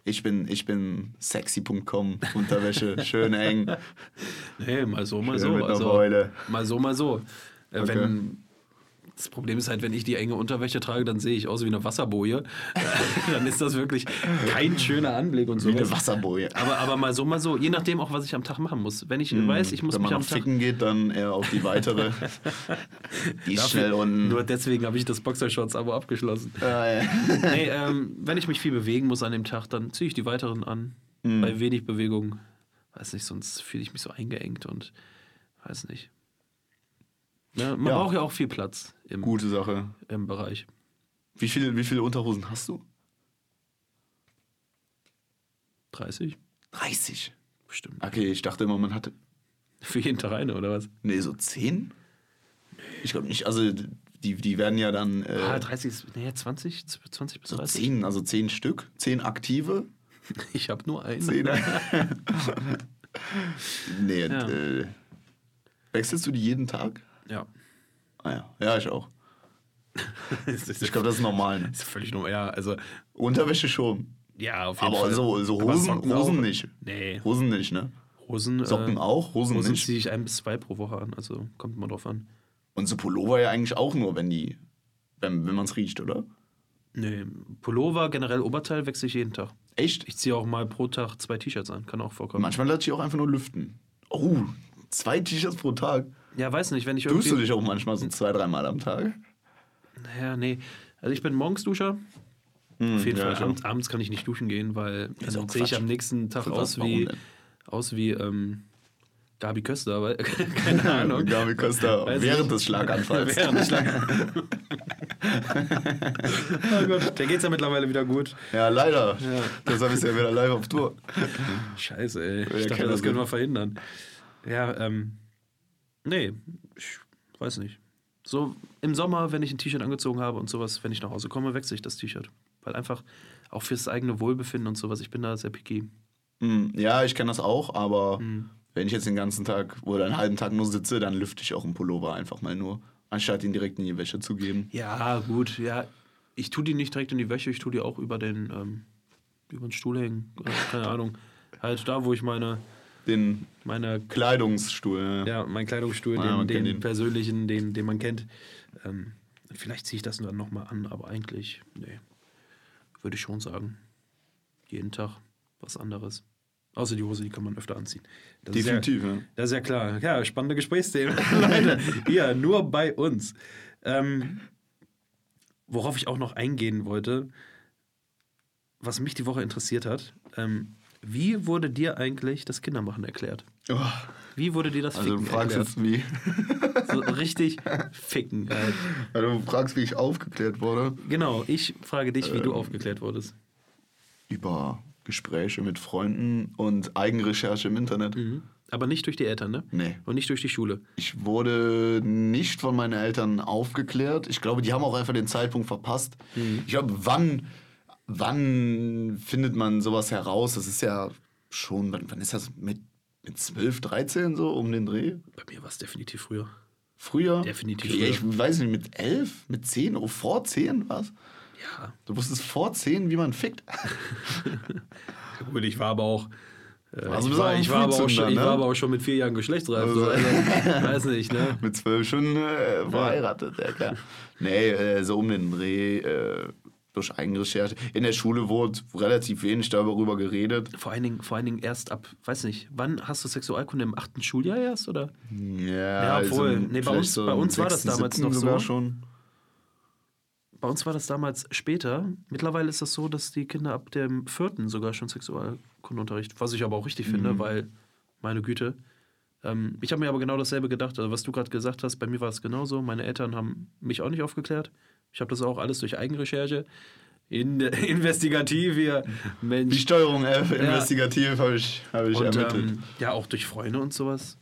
ich bin, ich bin sexy.com Unterwäsche, schön eng. Nee, mal so, mal Schön so. Also, Beule. mal so, mal so. Äh, Okay. Wenn, das Problem ist halt, wenn ich die enge Unterwäsche trage, dann sehe ich aus wie eine Wasserboje. dann ist das wirklich kein schöner Anblick und Wie so. eine Wasserboje. Aber, aber mal so, mal so. Je nachdem auch, was ich am Tag machen muss. Wenn ich weiß, ich muss Hm, Wenn mich man am auf Tag... Ficken geht, dann eher auf die weitere. die ist schnell unten. Nur deswegen habe ich das Boxershorts-Abo abgeschlossen. Ah, ja. nee, ähm, wenn ich mich viel bewegen muss an dem Tag, dann ziehe ich die weiteren an. Hm. Bei wenig Bewegung. Weiß nicht, sonst fühle ich mich so eingeengt und weiß nicht. Ja, man Ja. braucht ja auch viel Platz im, Gute Sache. im Bereich. Wie viele, wie viele Unterhosen hast du? 30? 30. Bestimmt. Okay, ich dachte immer, man hatte. Für jeden Tag eine, oder was? Nee, so 10? Ich glaube nicht. Also, die, die werden ja dann. Äh, ah, 30 ist. Nee, 20? 20 bis so 30? 10, also 10 Stück. 10 aktive. Ich habe nur einen. 10. nee, Ja. äh, wechselst du die jeden Tag? Ja. Ah ja. Ja, ich auch. Ich glaube, das ist normal. Ne? ist völlig normal. Ja, also. Unterwäsche schon. Ja, auf jeden Aber Fall. so, so Aber Hosen, Socken Hosen auch. nicht. Nee. Hosen nicht, ne? Hosen. Socken äh, auch, Hosen, Hosen nicht. ziehe ich ein bis zwei pro Woche an. Also kommt mal drauf an. Und so Pullover ja eigentlich auch nur, wenn die, wenn, wenn man es riecht, oder? Nee, Pullover, generell Oberteil wechsle ich jeden Tag. Echt? Ich ziehe auch mal pro Tag zwei T-Shirts an. Kann auch vorkommen. Manchmal lasse ich auch einfach nur lüften. Oh, zwei T-Shirts pro Tag. Ja, weiß nicht, wenn ich Tust du irgendwie. dich auch manchmal so zwei, dreimal am Tag? Ja, nee. Also ich bin morgens Duscher. Auf jeden ja, Fall. ich. Abends, abends kann ich nicht duschen gehen, weil dann sehe ich am nächsten Tag aus wie, aus wie ähm, Gabi Köster, weil, keine Ahnung. Gabi Costa Weiß während nicht. des Schlaganfalls. Während des Schlaganfalls. oh Gott, der geht's ja mittlerweile wieder gut. Ja, leider. Ja. Deshalb ist er wieder live auf Tour. Scheiße, ey. Ich der dachte, das können wir verhindern. Ja, ähm. Nee, ich weiß nicht. So im Sommer, wenn ich ein T-Shirt angezogen habe und sowas, wenn ich nach Hause komme, wechsle ich das T-Shirt. Weil einfach auch fürs eigene Wohlbefinden und sowas, ich bin da sehr picky. Hm, Ja, ich kenne das auch, aber Hm. wenn ich jetzt den ganzen Tag oder einen halben Tag nur sitze, dann lüfte ich auch einen Pullover einfach mal nur, anstatt ihn direkt in die Wäsche zu geben. Ja, gut, ja. Ich tue die nicht direkt in die Wäsche, ich tue die auch über den, ähm, über den Stuhl hängen. Äh, Keine Ahnung. Halt da, wo ich meine, Den meine Kleidungsstuhl. Ja. Ja, mein Kleidungsstuhl, Ja, den, den persönlichen, den, den man kennt. Ähm, vielleicht ziehe ich das dann nochmal an, aber eigentlich, nee. Würde ich schon sagen. Jeden Tag was anderes. Außer die Hose, die kann man öfter anziehen. Das Definitiv, Ist ja, ja. das ist ja klar. Ja, spannende Gesprächsthemen. Leute, hier, nur bei uns. Ähm, worauf ich auch noch eingehen wollte, was mich die Woche interessiert hat, ähm, wie wurde dir eigentlich das Kindermachen erklärt? Oh, Wie wurde dir das also du Ficken fragst erklärt? jetzt wie. So richtig ficken. Halt. Also du fragst, wie ich aufgeklärt wurde. Genau, ich frage dich, wie du Ähm. aufgeklärt wurdest. Über Gespräche mit Freunden und Eigenrecherche im Internet. Mhm. Aber nicht durch die Eltern, ne? Nee. Und nicht durch die Schule. Ich wurde nicht von meinen Eltern aufgeklärt. Ich glaube, die haben auch einfach den Zeitpunkt verpasst. Ich glaube, wann, wann findet man sowas heraus? Das ist ja schon, wann, wann ist das mit, mit 12, 13 so um den Dreh? Bei mir war es definitiv früher. Früher? Definitiv Ja, ich früher. weiß nicht, mit 11, mit 10, oh, vor 10 was? Ja. Du wusstest vor 10, wie man fickt. Gut, ich war aber auch. Äh, Also ich, war, ich, war aber auch schon, Frühzünder, ich ne? war aber auch schon mit vier Jahren geschlechtsreif. So, Also- also, weiß nicht, ne? mit 12 schon äh, verheiratet, ja klar. Nee, äh, so um den Dreh, äh, durch Eigenrecherche. In der Schule wurde relativ wenig darüber geredet. Vor allen, Dingen, vor allen Dingen erst ab, weiß nicht, wann hast du Sexualkunde im achten Schuljahr erst, oder? Ja, obwohl, im- nee, bei uns- bei im uns war das damals noch so. schon. Bei uns war das damals später. Mittlerweile ist das so, dass die Kinder ab dem vierten sogar schon Sexualkundeunterricht, was ich aber auch richtig Mhm. finde, weil, meine Güte. Ähm, ich habe mir aber genau dasselbe gedacht, also was du gerade gesagt hast, bei mir war es genauso. Meine Eltern haben mich auch nicht aufgeklärt. Ich habe das auch alles durch Eigenrecherche. In, investigativ hier, Die Mensch. Steuerung F, investigativ, habe ich, hab ich Und ermittelt. ähm, ja, auch durch Freunde und sowas.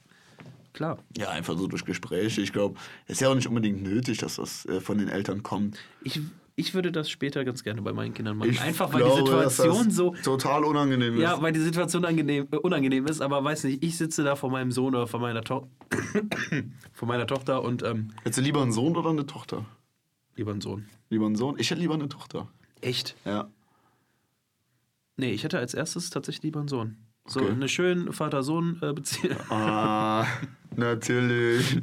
klar. Ja, einfach so durch Gespräche. Ich glaube, es ist ja auch nicht unbedingt nötig, dass das äh, von den Eltern kommt. Ich, ich würde das später ganz gerne bei meinen Kindern machen. Ich Einfach weil glaube, die dass Situation das so. total unangenehm ist. Ja, weil die Situation angenehm, äh, unangenehm ist, aber weiß nicht, ich sitze da vor meinem Sohn oder vor meiner, to vor meiner Tochter und ähm, Hättest du lieber einen Sohn oder eine Tochter? Lieber einen Sohn. Lieber einen Sohn? Ich hätte lieber eine Tochter. Echt? Ja. Nee, ich hätte als erstes tatsächlich lieber einen Sohn. So Okay. eine schöne Vater-Sohn-Beziehung. Ah, natürlich.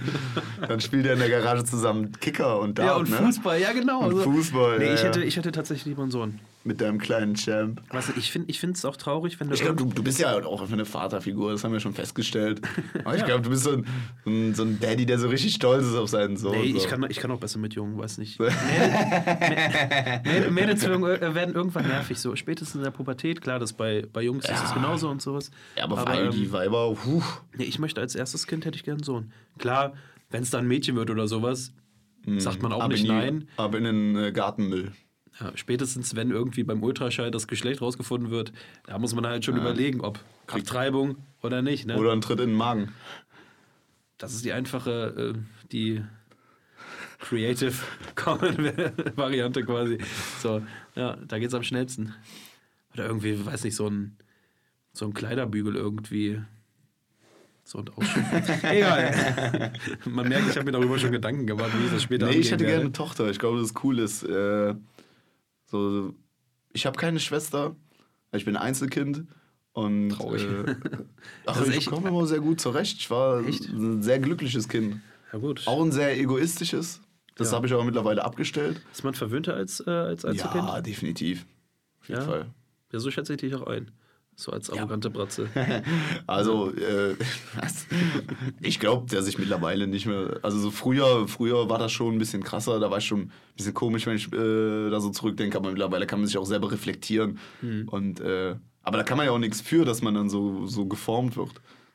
Dann spielt er in der Garage zusammen Kicker und Dart, Ja, und ne? Fußball, ja genau. Und So. Fußball, Nee, ja, ich hätte, ich hätte tatsächlich lieber einen Sohn. Mit deinem kleinen Champ. Du, ich finde es auch traurig, wenn du. Ich glaube, du, du bist ja auch einfach eine Vaterfigur, das haben wir schon festgestellt. Aber ich glaube, du bist so ein, so, ein, Daddy, der so richtig stolz ist auf seinen Sohn. Nee, so. ich kann, ich kann auch besser mit Jungen, weiß nicht. Mädels, Mädels werden werden irgendwann nervig, so spätestens in der Pubertät. Klar, das bei, bei Jungs ist es genauso und sowas. ja, aber, weil ähm, die Weiber, puh, nee, ich möchte als erstes Kind hätte ich gern einen Sohn. Klar, wenn es dann ein Mädchen wird oder sowas, sagt man auch ab nicht die, nein. Ab in den äh, Gartenmüll. Ja, spätestens, wenn irgendwie beim Ultraschall das Geschlecht rausgefunden wird, da muss man halt schon überlegen, ob Abtreibung oder nicht. Ne? Oder ein Tritt in den Magen. Das ist die einfache, äh, die Creative Common Variante quasi. So, ja, da geht's am schnellsten. Oder irgendwie, weiß nicht, so ein, so ein Kleiderbügel irgendwie. So und ausschütten. Egal. Man merkt, ich habe mir darüber schon Gedanken gemacht, wie ich das später Nee, ich hätte gerne eine Tochter. Ich glaube, das ist cool ist. Äh, so, ich habe keine Schwester. Ich bin Einzelkind. Und, Traurig. Äh, ach, ich komme immer sehr gut zurecht. Ich war Echt? ein sehr glückliches Kind. Ja gut. Auch ein sehr egoistisches. Das Ja. habe ich aber mittlerweile abgestellt. Ist man verwöhnter als, äh, als Einzelkind? Ja, definitiv. Auf jeden Ja. Fall. Ja, so schätze ich dich auch ein. So als arrogante Bratze. Also, äh, ich glaube, dass ich mittlerweile nicht mehr. Also, so früher, früher war das schon ein bisschen krasser. Da war ich schon ein bisschen komisch, wenn ich äh, da so zurückdenke. Aber mittlerweile kann man sich auch selber reflektieren. Und, äh, aber da kann man ja auch nichts für, dass man dann so, so geformt wird,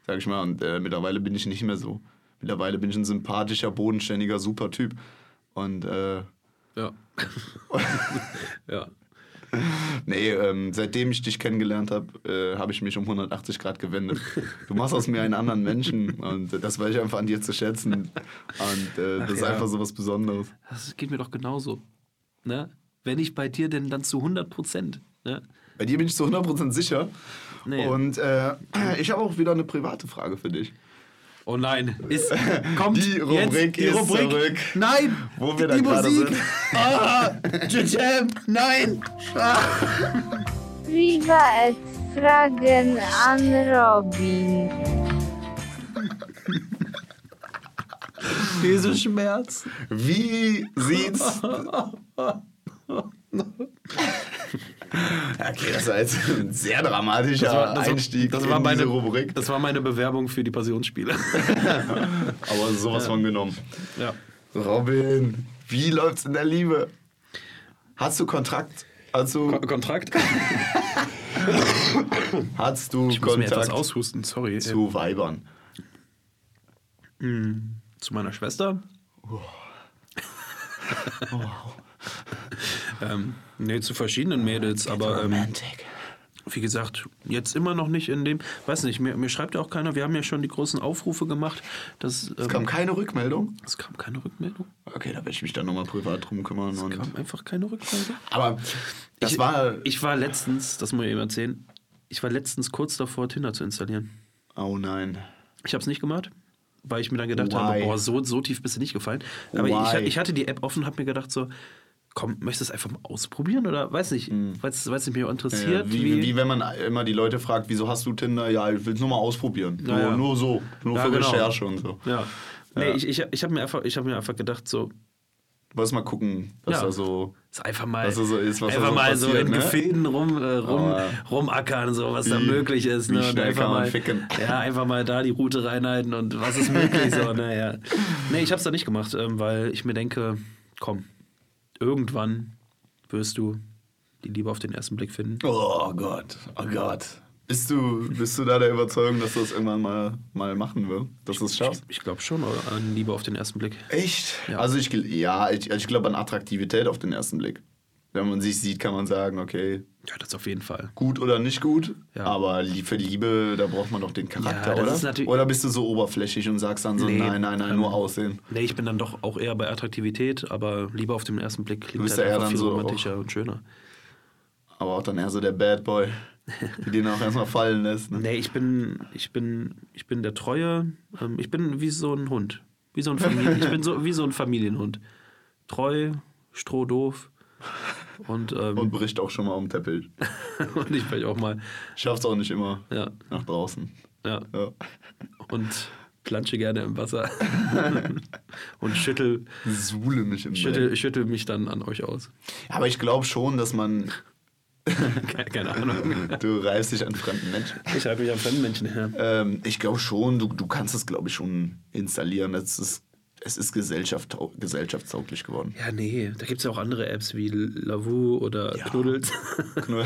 sag ich mal. Und äh, mittlerweile bin ich nicht mehr so. Mittlerweile bin ich ein sympathischer, bodenständiger, super Typ. Und äh, Ja. ja. Nee, ähm, seitdem ich dich kennengelernt habe, äh, habe ich mich um 180 Grad gewendet. Du machst aus mir einen anderen Menschen und äh, das weiß ich einfach an dir zu schätzen. Und äh, das ist ja. einfach so was Besonderes. Das geht mir doch genauso. Ne? Wenn ich bei dir denn dann zu 100 Prozent. Ne? Bei dir bin ich zu 100% sicher. Nee. Und äh, ich habe auch wieder eine private Frage für dich. Oh nein, ist, kommt Die Rubrik jetzt die ist Rubrik. zurück. Nein, Wo wir die gerade Musik. sind. Ah, Jam, nein. Privatfragen an Robin. Diese Schmerz. Wie sieht's. Okay, das war jetzt ein sehr dramatischer Einstieg das in war meine diese Rubrik. Das war meine Bewerbung für die Passionsspiele. Aber sowas von genommen. ja. Robin, wie läuft's in der Liebe? Hast du Kontrakt? Hast du, Kontrakt? hast du Ich muss mir etwas Kontakt aushusten, sorry. zu Weibern? Zu meiner Schwester? ähm, nee, zu verschiedenen Mädels, aber ähm, wie gesagt, jetzt immer noch nicht in dem, weiß nicht, mir, mir schreibt ja auch keiner, wir haben ja schon die großen Aufrufe gemacht, dass, ähm, Es kam keine Rückmeldung. es kam keine Rückmeldung. Okay, da werde ich mich dann nochmal privat drum kümmern. Es Und kam einfach keine Rückmeldung. aber das ich, war. Ich war letztens, das muss ich eben erzählen, ich war letztens kurz davor, Tinder zu installieren. oh nein. Ich habe es nicht gemacht, weil ich mir dann gedacht Why? habe, boah, so, so tief bist du nicht gefallen. Aber ich, ich hatte die App offen, habe mir gedacht so, komm, möchtest du es einfach mal ausprobieren oder weiß nicht, weil es mich Ja, interessiert. wie, wie, wenn man immer die Leute fragt, wieso hast du Tinder? Ja, ich will es nur mal ausprobieren. Nur, Ja, ja. nur so. Nur Ja, für genau. Recherche und so. Ja. Nee, Ja. ich, ich, ich habe mir, einfach- ich hab mir einfach gedacht, so, Wolltest mal gucken, was Ja. da so. ist einfach mal, Was da so ist, was da einfach so mal so passiert, in ne? Gefilden rum, äh, rum, Aber rumackern, so, was da wie- möglich ist. wie Ne? Und einfach mal, ficken? Ja, einfach mal da die Route reinhalten und was ist möglich. so, ne? ja. Nee, ich habe es da nicht gemacht, ähm, weil ich mir denke, komm, irgendwann wirst du die Liebe auf den ersten Blick finden. Oh Gott, oh Gott. Bist du, bist du da der Überzeugung, dass du das irgendwann mal, mal machen wirst? Dass du es schaffst? Ich glaube schon an Liebe auf den ersten Blick. Echt? Ja. Also ich, ja, ich, ich glaube an Attraktivität auf den ersten Blick. Wenn man sich sieht, kann man sagen, okay, Ja, das auf jeden Fall. gut oder nicht gut. Ja. Aber für Liebe, da braucht man doch den Charakter, Ja, das oder? ist natürlich- oder bist du so oberflächlich und sagst dann so, Nee, nein, nein, nein, ähm, nur Aussehen. Nee, ich bin dann doch auch eher bei Attraktivität, aber lieber auf den ersten Blick klingt bist halt ja eher einfach viel so romantischer und schöner. Aber auch dann eher so der Bad Boy, die den auch erstmal fallen lässt. Ne? Nee, ich bin, ich bin, ich bin der Treue. Ähm, ich bin wie so ein Hund. Wie so ein Familien, ich bin so wie so ein Familienhund. Treu, strohdoof. Und, ähm, Und bricht auch schon mal um Teppich. und ich will auch mal, Schafft's auch nicht immer ja, nach draußen. ja. Ja. Und plansche gerne im Wasser. und schüttel, Suhle mich im schüttel, schüttel mich dann an euch aus. Aber ich glaube schon, dass man. Keine, Ahnung. Du reifst dich an fremden Menschen. Ich halte mich an fremden Menschen her. Ähm, ich glaube schon, du, du kannst es, glaube ich, schon installieren. Es ist, es ist gesellschaft, gesellschaftstauglich geworden. Ja, nee, da gibt es ja auch andere Apps wie Lavu oder Ja. Knuddels. Nur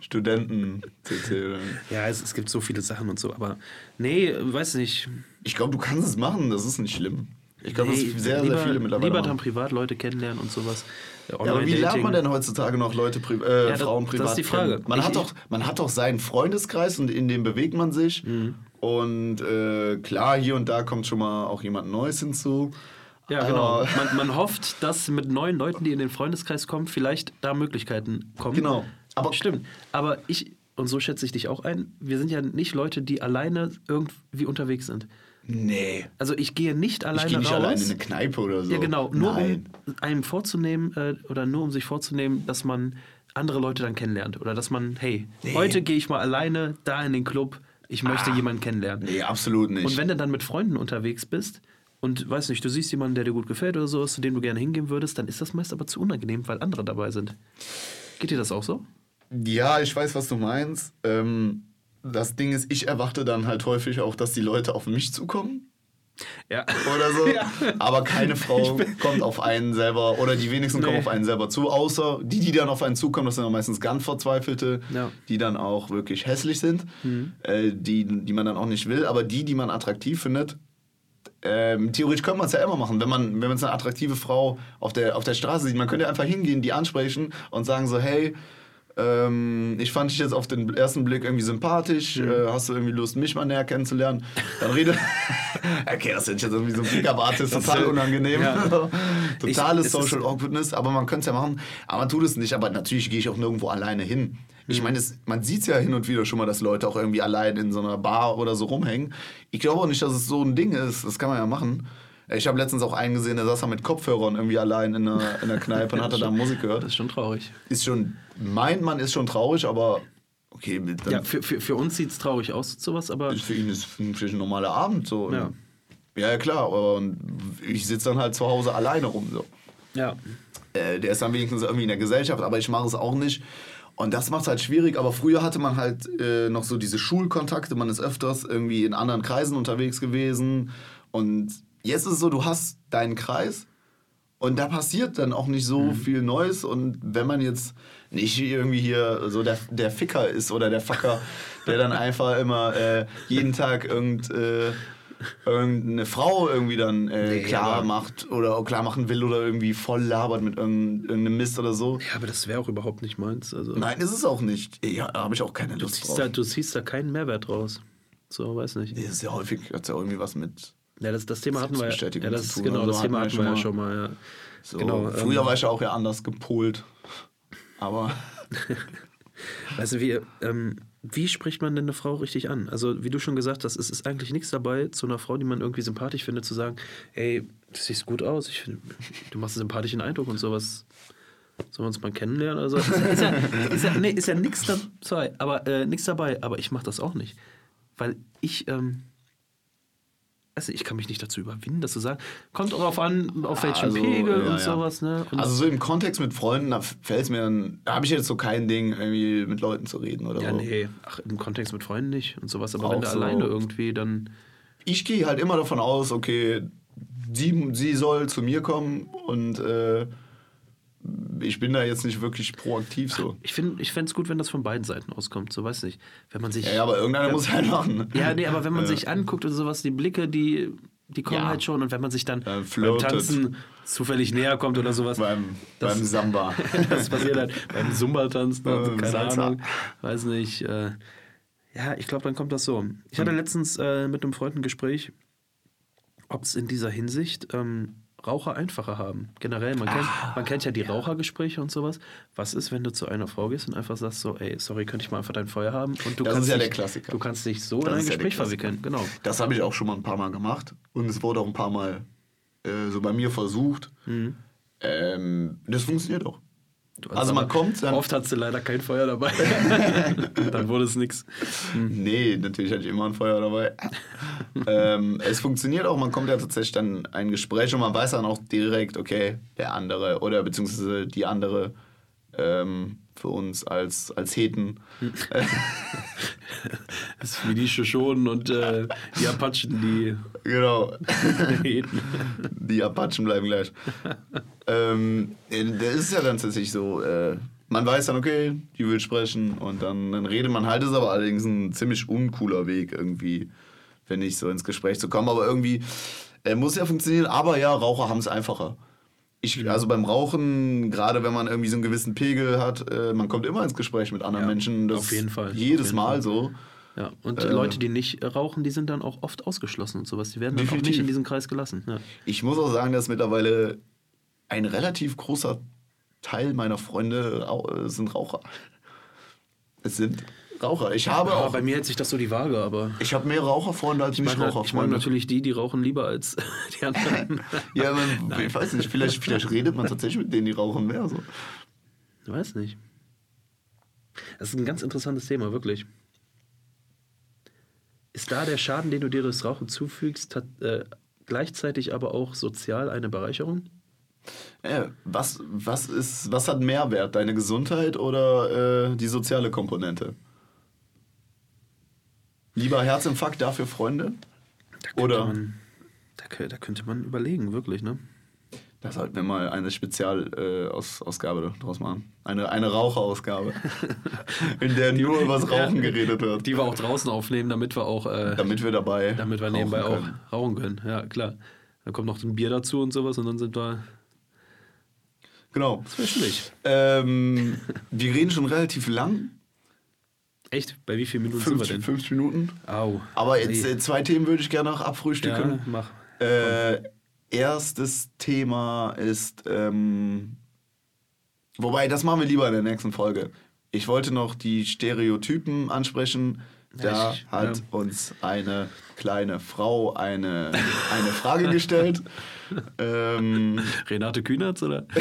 Studenten-CC. oder- ja, es, es gibt so viele Sachen und so, aber nee, weiß nicht. Ich glaube, du kannst es machen, das ist nicht schlimm. Ich glaube, Nee, das sehr, lieber, sehr viele mittlerweile Lieber dann privat Leute kennenlernen und sowas. Ja, aber wie lernt man denn heutzutage noch Leute, äh, Ja, das- Frauen das privat ist die Frage. kennen? Man, Ich- hat doch, man hat doch seinen Freundeskreis und in dem bewegt man sich. Mhm. Und äh, klar, hier und da kommt schon mal auch jemand Neues hinzu. Ja, genau. Man, man hofft, dass mit neuen Leuten, die in den Freundeskreis kommen, vielleicht da Möglichkeiten kommen. Genau. Aber- Stimmt. Aber ich, und so schätze ich dich auch ein, wir sind ja nicht Leute, die alleine irgendwie unterwegs sind. Nee. Also ich gehe nicht Ich alleine gehe nicht raus. alleine in eine Kneipe oder so. Ja, genau. Nur Nein. um einem vorzunehmen äh, oder nur um sich vorzunehmen, dass man andere Leute dann kennenlernt. Oder dass man, hey, Nee. heute gehe ich mal alleine da in den Club, ich möchte jemanden kennenlernen. Nee, absolut nicht. Und wenn du dann mit Freunden unterwegs bist und weiß nicht, du siehst jemanden, der dir gut gefällt oder so, zu dem du gerne hingehen würdest, dann ist das meist aber zu unangenehm, weil andere dabei sind. Geht dir das auch so? Ja, ich weiß, was du meinst. Ähm, das Ding ist, ich erwarte dann halt häufig auch, dass die Leute auf mich zukommen Ja. oder so. Ja. Aber keine Frau kommt auf einen selber oder die wenigsten kommen Nee. auf einen selber zu, außer die, die dann auf einen zukommen, das sind dann meistens ganz Verzweifelte, Ja. Mhm. die dann auch wirklich hässlich sind, äh, die, die man dann auch nicht will, aber die, die man attraktiv findet. Ähm, theoretisch könnte man es ja immer machen, wenn man, wenn man eine attraktive Frau auf der, auf der Straße sieht. Man könnte einfach hingehen, die ansprechen und sagen so, hey, ähm, ich fand dich jetzt auf den ersten Blick irgendwie sympathisch. Mhm. Äh, hast du irgendwie Lust, mich mal näher kennenzulernen? Dann rede. okay, das ist jetzt irgendwie so ein Pickup-Artist, total ja- unangenehm. ja. Totales Ich- Social Awkwardness, aber man könnte es ja machen. Aber man tut es nicht. Aber natürlich gehe ich auch nirgendwo alleine hin. Ich Mhm. meine, es- man sieht es ja hin und wieder schon mal, dass Leute auch irgendwie allein in so einer Bar oder so rumhängen. Ich glaube auch nicht, dass es so ein Ding ist. Das kann man ja machen. Ich habe letztens auch einen gesehen, der saß da mit Kopfhörern irgendwie allein in einer, in einer Kneipe und hatte da Musik gehört Das ist schon traurig. ist schon, meint man ist schon traurig, aber okay, Ja, für, für, für uns sieht es traurig aus, sowas, aber für ihn ist vielleicht ein normaler Abend so. Ja. ja, ja klar, aber und ich sitze dann halt zu Hause alleine rum so. ja. Äh, der ist dann wenigstens irgendwie in der Gesellschaft, aber ich mache es auch nicht. Und das macht es halt schwierig, aber früher hatte man halt äh, noch so diese Schulkontakte, man ist öfters irgendwie in anderen Kreisen unterwegs gewesen. Und jetzt ist es so, du hast deinen Kreis und da passiert dann auch nicht so Mhm. viel Neues. Und wenn man jetzt nicht irgendwie hier so der, der Ficker ist oder der Facker, der dann einfach immer äh, jeden Tag irgend, äh, irgendeine Frau irgendwie dann äh, Nee, klar aber- macht oder klar machen will oder irgendwie voll labert mit irgend- irgendeinem Mist oder so. ja, aber das wäre auch überhaupt nicht meins. Also, Nein, ist es auch nicht. Ja, da habe ich auch keine du, Lust ziehst drauf. da, du ziehst da keinen Mehrwert raus. So, weiß nicht. Nee, das ist ja häufig, hat ja irgendwie was mit. Ja, das, das Thema hatten wir ja. Ja zu das, tun, genau, also das Thema hatten schon wir ja mal. schon mal. Ja. So. Genau, Früher ähm, war ich ja auch ja anders gepolt. Aber Weißt du, wie, ähm, wie spricht man denn eine Frau richtig an? Also, wie du schon gesagt hast, es ist eigentlich nichts dabei, zu einer Frau, die man irgendwie sympathisch findet, zu sagen, ey, du siehst gut aus, ich find, du machst einen sympathischen Eindruck und sowas. Sollen wir uns mal kennenlernen? Also, ist, ist ja, ist ja, nee, ist ja nichts dabei, aber, äh, nichts dabei, aber ich mache das auch nicht. Weil ich, ähm, also ich kann mich nicht dazu überwinden, das zu sagen. Kommt darauf an, auf welchem Also, Pegel ja, und ja. sowas, ne? Und also so im Kontext mit Freunden, da fällt es mir dann, da habe ich jetzt so kein Ding, irgendwie mit Leuten zu reden oder ja, so. nee, ach, im Kontext mit Freunden nicht und sowas, aber Auch wenn du so. alleine irgendwie dann. Ich gehe halt immer davon aus, okay, sie, sie soll zu mir kommen und äh, ich bin da jetzt nicht wirklich proaktiv so. Ich finde ich es gut, wenn das von beiden Seiten auskommt, so weiß nicht. Wenn man sich. Ja, ja, aber irgendeiner muss halt machen. Ja, nee, aber wenn man Ja. sich anguckt und sowas, die Blicke, die die kommen Ja. halt schon. Und wenn man sich dann Äh, beim. Tanzen zufällig näher kommt oder sowas, Beim, Das- beim Samba. das passiert halt beim Zumba-Tanzen, also Ähm, keine Salsa. Ahnung, weiß nicht. Äh, ja, ich glaube, dann kommt das so. Ich hatte letztens äh, mit einem Freund ein Gespräch, ob es in dieser Hinsicht ähm, Raucher einfacher haben. Generell, man kennt, Ah, man kennt ja die Rauchergespräche und sowas. Was ist, wenn du zu einer Frau gehst und einfach sagst so, ey, sorry, könnte ich mal einfach dein Feuer haben? Und du Das kannst ist ja dich, der Klassiker. Du kannst dich so Das in ein ja Gespräch Klassiker. verwickeln, genau. Das habe ich auch schon mal ein paar Mal gemacht. Und es wurde auch ein paar Mal äh, so bei mir versucht. Mhm. Ähm, das funktioniert auch. Also man kommt dann- Oft hast du leider kein Feuer dabei. dann wurde es nichts. Nee, natürlich hatte ich immer ein Feuer dabei. ähm, es funktioniert auch, man kommt ja tatsächlich dann in ein Gespräch und man weiß dann auch direkt, okay, der andere oder beziehungsweise die andere ähm, für uns als, als Heten. Das ist wie die Shoshonen und äh, die Apachen, die genau. Heten. Die Apachen bleiben gleich. ähm, äh, das ist ja dann tatsächlich so, äh, man weiß dann, okay, die will sprechen und dann, dann redet man halt, ist aber allerdings ein ziemlich uncooler Weg irgendwie, wenn nicht so ins Gespräch zu kommen, aber irgendwie äh, muss ja funktionieren, aber ja, Raucher haben es einfacher. Ich, also beim Rauchen, gerade wenn man irgendwie so einen gewissen Pegel hat, äh, man kommt immer ins Gespräch mit anderen Ja, Menschen. Auf jeden Fall, Jedes jeden Mal Fall. so. Ja, und Äh, Leute, die nicht rauchen, die sind dann auch oft ausgeschlossen und sowas. Die werden dann auch Definitiv. nicht in diesen Kreis gelassen. Ja. Ich muss auch sagen, dass mittlerweile ein relativ großer Teil meiner Freunde äh, sind Raucher. Es sind Raucher. Ich habe Aber auch, bei mir hält sich das so die Waage, aber ich habe mehr Raucherfreunde als ich mag, ich mag Nicht-Raucherfreunde. natürlich die, die rauchen lieber als die anderen. Ja, man, ich weiß nicht, vielleicht, vielleicht redet man tatsächlich mit denen, die rauchen mehr. So. Ich weiß nicht. Das ist ein ganz interessantes Thema, wirklich. Ist da der Schaden, den du dir durchs Rauchen zufügst, tat, äh, gleichzeitig aber auch sozial eine Bereicherung? Äh, was, was, ist, was hat mehr Wert, deine Gesundheit oder äh, die soziale Komponente? Lieber Herzinfarkt, dafür Freunde? Da Oder- Man, da, da könnte man überlegen, wirklich, ne? Da sollten wir mal eine Spezialausgabe äh, draus machen. Eine, eine Raucherausgabe. in der nur über das Rauchen geredet wird. Die wir auch draußen aufnehmen, damit wir auch, äh, Damit wir dabei. damit wir nebenbei können. auch rauchen können. Ja, klar. Dann kommt noch ein Bier dazu und sowas und dann sind wir. Genau. Das wäre schwierig. Ähm, wir reden schon relativ lang. Echt? Bei wie vielen Minuten sind wir 50, denn? 50 Minuten. Au. Aber jetzt Ey. äh, zwei Themen würde ich gerne noch ja, abfrühstücken. mach. Äh, erstes Thema ist, ähm, wobei, das machen wir lieber in der nächsten Folge. Ich wollte noch die Stereotypen ansprechen. Da Ja, ich- hat ja. uns eine kleine Frau eine, eine Frage gestellt. ähm, Renate Kühnertz, oder?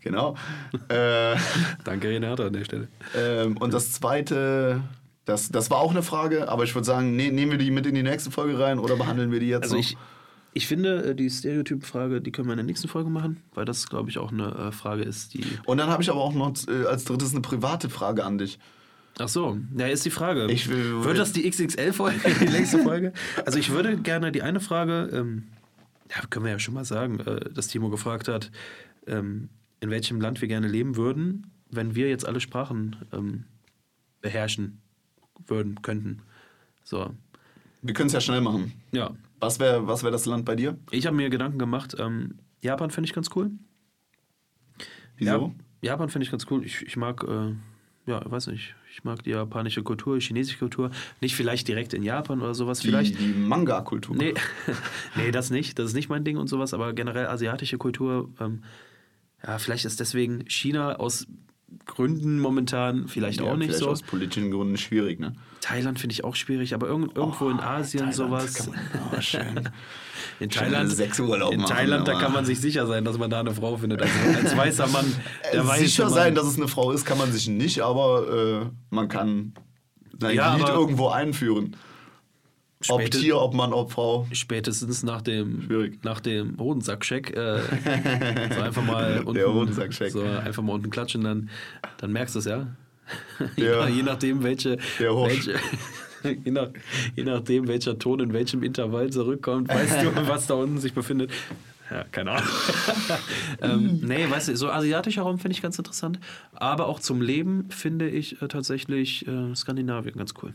genau. Äh, Danke, Renate, an der Stelle. ähm, und das zweite, das, das war auch eine Frage, aber ich würde sagen, ne, nehmen wir die mit in die nächste Folge rein oder behandeln wir die jetzt Also noch? ich, ich finde, äh, die Stereotypenfrage, die können wir in der nächsten Folge machen, weil das, glaube ich, auch eine äh, Frage ist, die. Und dann habe ich aber auch noch äh, als drittes eine private Frage an dich. Ach so, ja, ist die Frage. Ich will- Wird das die XXL-Folge, die längste Folge? Also ich würde gerne die eine Frage, ähm, ja, können wir ja schon mal sagen, äh, dass Timo gefragt hat, ähm, in welchem Land wir gerne leben würden, wenn wir jetzt alle Sprachen ähm, beherrschen würden, könnten. So, Wir können es ja schnell machen. ja. Was wäre was wär das Land bei dir? Ich habe mir Gedanken gemacht, ähm, Japan finde ich ganz cool. Wieso? Ja, Japan finde ich ganz cool. Ich, ich mag, äh, ja, weiß nicht, ich mag die japanische Kultur, die chinesische Kultur. Nicht vielleicht direkt in Japan oder sowas, Die, vielleicht. die Manga-Kultur. Nee, nee, das nicht. Das ist nicht mein Ding und sowas, aber generell asiatische Kultur, ähm, ja, vielleicht ist deswegen China aus Gründen momentan vielleicht Ja, auch nicht vielleicht so. aus politischen Gründen schwierig, ne? Thailand finde ich auch schwierig, aber irgend, irgendwo in Asien Oh, Thailand sowas. man- oh, schön. In Thailand, Sexurlaub in machen, Thailand da kann man sich sicher sein, dass man da eine Frau findet. Also als weißer Mann, der weiße Sicher Mann. sein, dass es eine Frau ist, kann man sich nicht, aber äh, man kann sein Ja, Glied aber- irgendwo einführen. Ob Tier, ob Mann, ob Frau. Spätestens nach dem, Schwierig. nach dem Hodensackcheck. Äh, so einfach mal unten, Hodensackcheck. So einfach mal unten klatschen, dann, dann merkst du es ja. Ja. je, je nachdem, welche. Der Horsch. welche je, nach, je nachdem, welcher Ton in welchem Intervall zurückkommt, weißt du, was da unten sich befindet. Ja, keine Ahnung. ähm, nee, weißt du, so asiatischer Raum finde ich ganz interessant. Aber auch zum Leben finde ich äh, tatsächlich äh, Skandinavien ganz cool.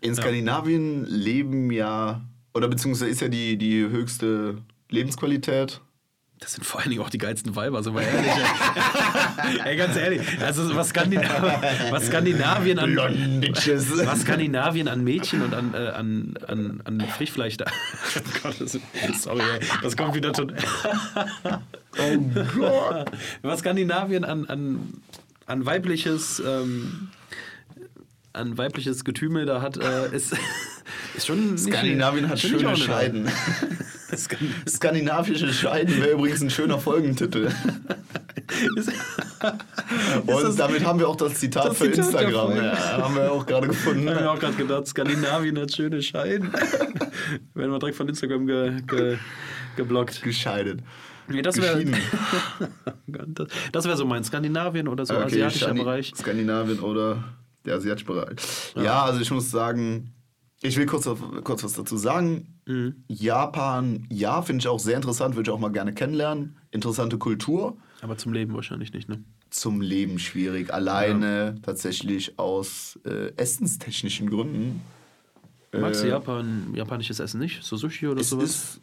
In Skandinavien leben ja, oder beziehungsweise ist ja die, die höchste Lebensqualität. Das sind vor allen Dingen auch die geilsten Weiber, sind wir ehrlich. ey. ganz ehrlich. Also was, Skandinavien, was Skandinavien an was Skandinavien an Mädchen und an, äh, an, an, an Frischfleisch da. Oh Gott, das, sorry, ey. das kommt wieder schon. Oh Gott. Was Skandinavien an, an, an weibliches ähm, an weibliches Getümmel da hat, äh, ist, ist schon nicht, Skandinavien hat nicht schöne ohne. Scheiden. Skan- Skandinavische Scheiden wäre übrigens ein schöner Folgentitel. Und damit haben wir auch das Zitat das für Zitat Instagram. Ja, haben wir auch gerade gefunden. Ich habe mir auch gerade gedacht, Skandinavien hat schöne Scheiden. Werden wir direkt von Instagram ge, ge, geblockt. Gescheidet. Nee, das wäre Geschieden. das, wär so mein Skandinavien oder so Okay, asiatischer Bereich. Skandinavien oder der asiatische Bereich. Ja. also ich muss sagen, ich will kurz, kurz was dazu sagen. Mhm. Japan, ja, finde ich auch sehr interessant, würde ich auch mal gerne kennenlernen. Interessante Kultur. Aber zum Leben wahrscheinlich nicht, ne? Zum Leben schwierig. Alleine tatsächlich aus äh, essenstechnischen Gründen. Magst du Äh, Japan, japanisches Essen nicht? So Sushi oder Es sowas? ist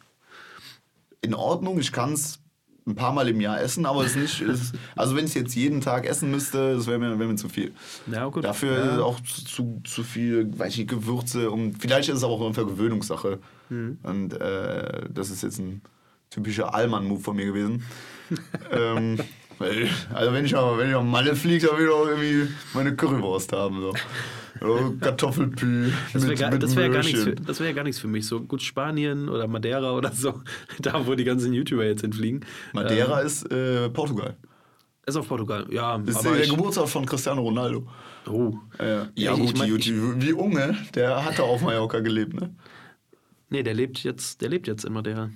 in Ordnung. Ich kann es ein paar Mal im Jahr essen, aber es ist nicht. es, also wenn ich jetzt jeden Tag essen müsste, das wäre mir, wär mir zu viel. Ja, gut. Dafür Ja. auch zu, zu viel, weiß ich nicht, Gewürze und vielleicht ist es aber auch eine Vergewöhnungssache. Mhm. Und äh, das ist jetzt ein typischer Allmann-Move von mir gewesen. ähm, also wenn ich mal, wenn ich mal Malle fliege, dann will ich auch irgendwie meine Currywurst haben. So. Oder Kartoffelpü Das wäre gar, das wär gar, nichts für- Möhrchen. das wär gar nichts für mich. So gut Spanien oder Madeira oder so. Da, wo die ganzen YouTuber jetzt hinfliegen. Madeira Ähm, ist äh, Portugal. ist auf Portugal. Ja, Das ist aber der ich, Geburtstag von Cristiano Ronaldo. oh. Äh, ja, Ja, gut, ich mein, ich- wie Unge, der hat da auf Mallorca gelebt, ne? Nee, der lebt jetzt, der lebt jetzt in Madeira.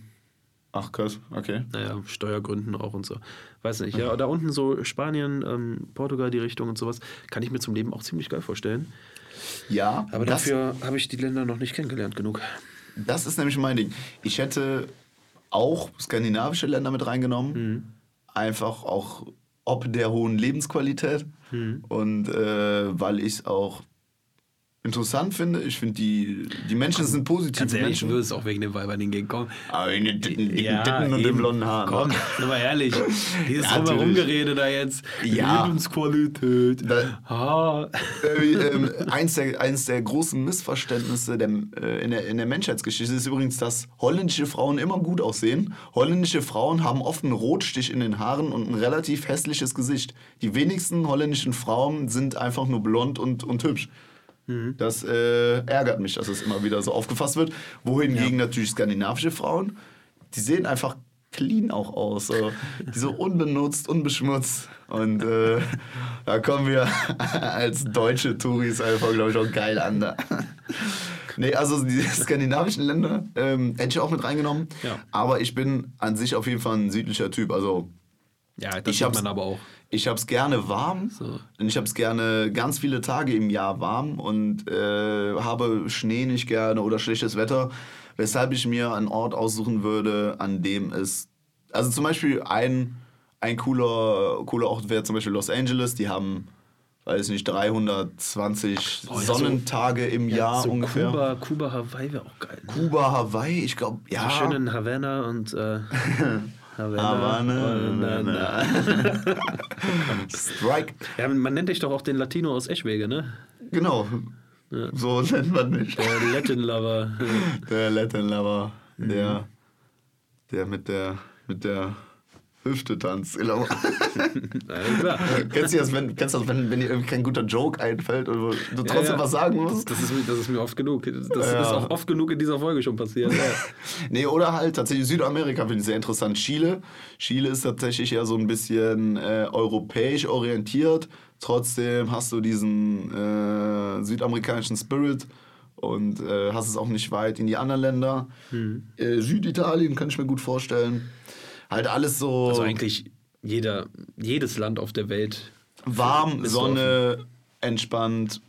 Ach krass, okay. Naja, Steuergründen auch und so. Weiß nicht. Ja, da unten so Spanien, ähm, Portugal, die Richtung und sowas, kann ich mir zum Leben auch ziemlich geil vorstellen. Ja, Aber dafür habe ich die Länder noch nicht kennengelernt genug. das ist nämlich mein Ding. Ich hätte auch skandinavische Länder mit reingenommen. Mhm. Einfach auch ob der hohen Lebensqualität. Mhm. Und äh, weil ich es auch interessant finde. Ich finde, die, die Menschen sind positiv. Ganz ehrlich, du Menschen. würdest auch wegen dem Weibern hingehen. Komm. Aber in den dicken, dicken Ja, Titten und eben. den blonden Haaren. Komm, sind wir ehrlich. Dieses Ja, drumherum. Gerede da jetzt. Ja. Lebensqualität. Da- Ah. äh, ähm, eins, der, eins der großen Missverständnisse der, äh, in, der, in der Menschheitsgeschichte ist übrigens, dass holländische Frauen immer gut aussehen. Holländische Frauen haben oft einen Rotstich in den Haaren und ein relativ hässliches Gesicht. Die wenigsten holländischen Frauen sind einfach nur blond und, und hübsch. Das äh, ärgert mich, dass es immer wieder so aufgefasst wird. Wohingegen natürlich skandinavische Frauen, die sehen einfach clean auch aus. So. Die so unbenutzt, unbeschmutzt. Und äh, da kommen wir als deutsche Touris einfach, glaube ich, auch geil an. Da. Nee, also die skandinavischen Länder ähm, hätte ich auch mit reingenommen. Ja. Aber ich bin an sich auf jeden Fall ein südlicher Typ. Also Ja, das Ich sieht man aber auch. Ich habe es gerne warm So. und ich habe es gerne ganz viele Tage im Jahr warm und äh, habe Schnee nicht gerne oder schlechtes Wetter, weshalb ich mir einen Ort aussuchen würde, an dem es, also zum Beispiel ein, ein cooler, cooler Ort wäre zum Beispiel Los Angeles, die haben, weiß nicht, 320 Boah, ja, so- Sonnentage im Jahr so ungefähr. Kuba, Kuba, Hawaii wäre auch geil. Ne? Kuba, Hawaii, ich glaube, ja. So schön in Havanna und äh, Havana, Havana. Strike. Ja, man nennt dich doch auch den Latino aus Eschwege, ne? Genau. So nennt man mich. Der Latin Lover. Der Latin Lover, Mhm. der, der mit der, mit der Hüfte tanzt. Alles klar. kennst du das, wenn, kennst das, wenn, wenn dir irgendwie kein guter Joke einfällt und du trotzdem ja. was sagen musst? Das ist, mir- das ist mir oft genug. Das Ja. ist auch oft genug in dieser Folge schon passiert. Ja. Nee, oder halt tatsächlich Südamerika finde ich sehr interessant. Chile. Chile ist tatsächlich ja so ein bisschen äh, europäisch orientiert. Trotzdem hast du diesen äh, südamerikanischen Spirit und äh, hast es auch nicht weit in die anderen Länder. Hm. Äh, Süditalien kann ich mir gut vorstellen. Halt alles so Also eigentlich jeder, jedes Land auf der Welt. warm, Sonne, entspannt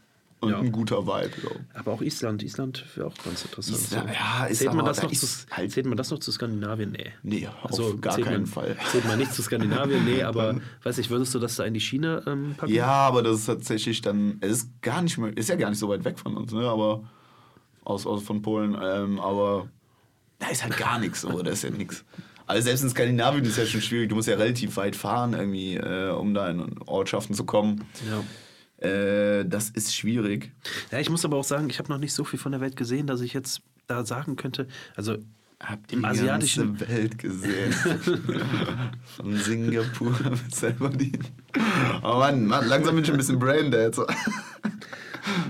und Ja. ein guter Vibe. So. Aber auch Island. Island wäre auch ganz interessant. Island, so. ja, ist zählt, man das da noch ist zu, halt- zählt man das noch zu Skandinavien? Nee. Nee, auf Also, gar keinen man, Fall. Zählt man nicht zu Skandinavien? Nee, aber weiß ich, würdest du das da in die Schiene ähm, packen? Ja, aber das ist tatsächlich dann, es ist gar nicht mehr, ist ja gar nicht so weit weg von uns, ne? aber aus, aus von Polen, ähm, aber da ist halt gar nichts so, da ist ja nichts. Also selbst in Skandinavien ist ja schon schwierig, du musst ja relativ weit fahren irgendwie, äh, um da in Ortschaften zu kommen. Ja. Äh, das ist schwierig. Ja, ich muss aber auch sagen, ich habe noch nicht so viel von der Welt gesehen, dass ich jetzt da sagen könnte, also Habt Im die asiatischen- ganze Welt gesehen. Von Singapur bis selber die. Oh Mann, Mann, langsam bin ich ein bisschen braindead. So.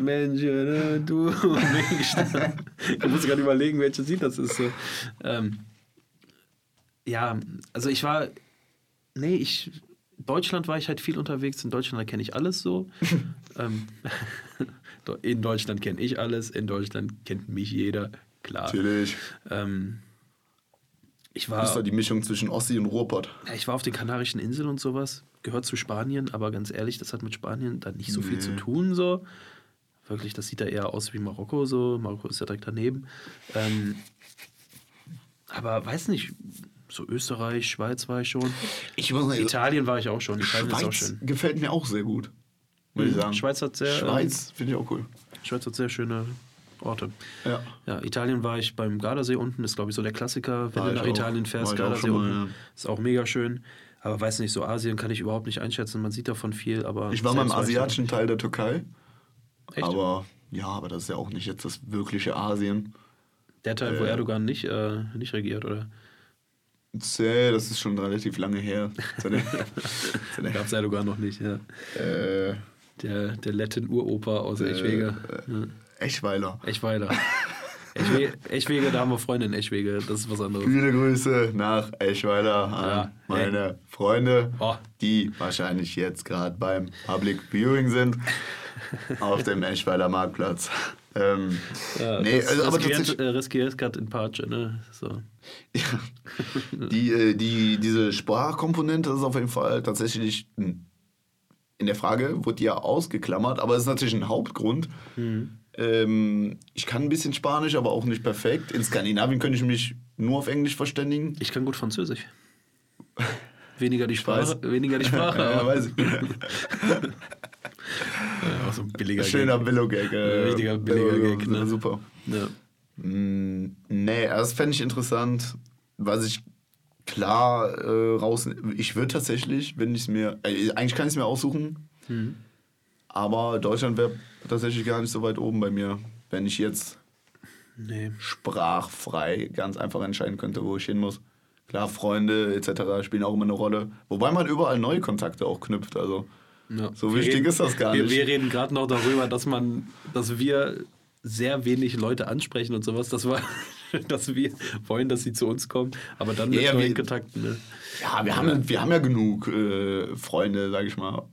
Mensch, äh, du Mensch. Ich muss gerade überlegen, welches Lied das ist. So. Ähm, ja, also ich war, nee, ich, Deutschland war ich halt viel unterwegs. In Deutschland kenne ich alles so. ähm, in Deutschland kenne ich alles. In Deutschland kennt mich jeder. Klar. Natürlich. Ähm, ich Das ist war, die Mischung zwischen Ossi und Ruhrpott. ja, ich war auf den Kanarischen Inseln und sowas. Gehört zu Spanien, aber ganz ehrlich, das hat mit Spanien dann nicht so viel Nee. zu tun. So. Wirklich, das sieht da eher aus wie Marokko. So. Marokko ist ja direkt daneben. Ähm, aber weiß nicht, so Österreich, Schweiz war ich schon. Ich muss sagen, Italien war ich auch schon. Italien ist auch Schweiz schön. gefällt mir auch sehr gut. Muss ich Mhm. sagen. Schweiz hat sehr, Schweiz finde ich auch cool. Schweiz hat sehr schöne Orte. Ja. Ja, Italien war ich beim Gardasee unten, ist glaube ich so der Klassiker, wenn du nach auch. Italien fährst, Gardasee mal, unten. ja. Ist auch mega schön. Aber weiß nicht, so Asien kann ich überhaupt nicht einschätzen. Man sieht davon viel, aber. Ich war mal im asiatischen Teil der Türkei. Echt? Aber ja, aber das ist ja auch nicht jetzt das wirkliche Asien. der Teil, wo äh, Erdogan nicht, äh, nicht regiert, oder? Zäh, das ist schon relativ lange her. Seine, seine, Gab es Erdogan noch nicht, ja. äh, Der, der Letten-Uropa aus Eschwege. Ja. Eschweiler. Eschweiler. Eschwege, Eschwege, da haben wir Freunde in Eschwege, das ist was anderes. Viele Grüße nach Eschweiler an Ja, meine Freunde, Oh. die wahrscheinlich jetzt gerade beim Public Viewing sind auf dem Eschweiler Marktplatz. Ähm, Ja, nee, das also, aber riskiert, äh, riskiert gerade in Pace, ne? So. Ja, die, äh, die, diese Sprachkomponente ist auf jeden Fall tatsächlich in der Frage, wurde ja ausgeklammert, aber es ist natürlich ein Hauptgrund. Mhm. Ähm, ich kann ein bisschen Spanisch, aber auch nicht perfekt. In Skandinavien könnte ich mich nur auf Englisch verständigen. Ich kann gut Französisch. Weniger die. Sprache, weniger die Sprache, Ja, aber weiß ich. Ja, auch so ein billiger Schöner Gag. Billo-Gag. äh, Richtiger billiger äh, Gag, ne? Super. Ja. Mm, nee, das fände ich interessant. Was ich klar äh, raus. Ich würde tatsächlich, wenn ich es mir. Äh, eigentlich kann ich es mir aussuchen. Mhm. Aber Deutschland wäre tatsächlich gar nicht so weit oben bei mir, wenn ich jetzt Nee. sprachfrei ganz einfach entscheiden könnte, wo ich hin muss. Klar, Freunde etc. spielen auch immer eine Rolle. Wobei man überall neue Kontakte auch knüpft. Also Ja. So Wir wichtig reden- ist das gar wir, nicht. Wir reden gerade noch darüber, dass man, dass wir sehr wenig Leute ansprechen und sowas, dass wir, dass wir wollen, dass sie zu uns kommen, aber dann mit Ja, neuen wir- Kontakten. Ne? Ja, wir haben, wir haben ja genug äh, Freunde, sag ich mal.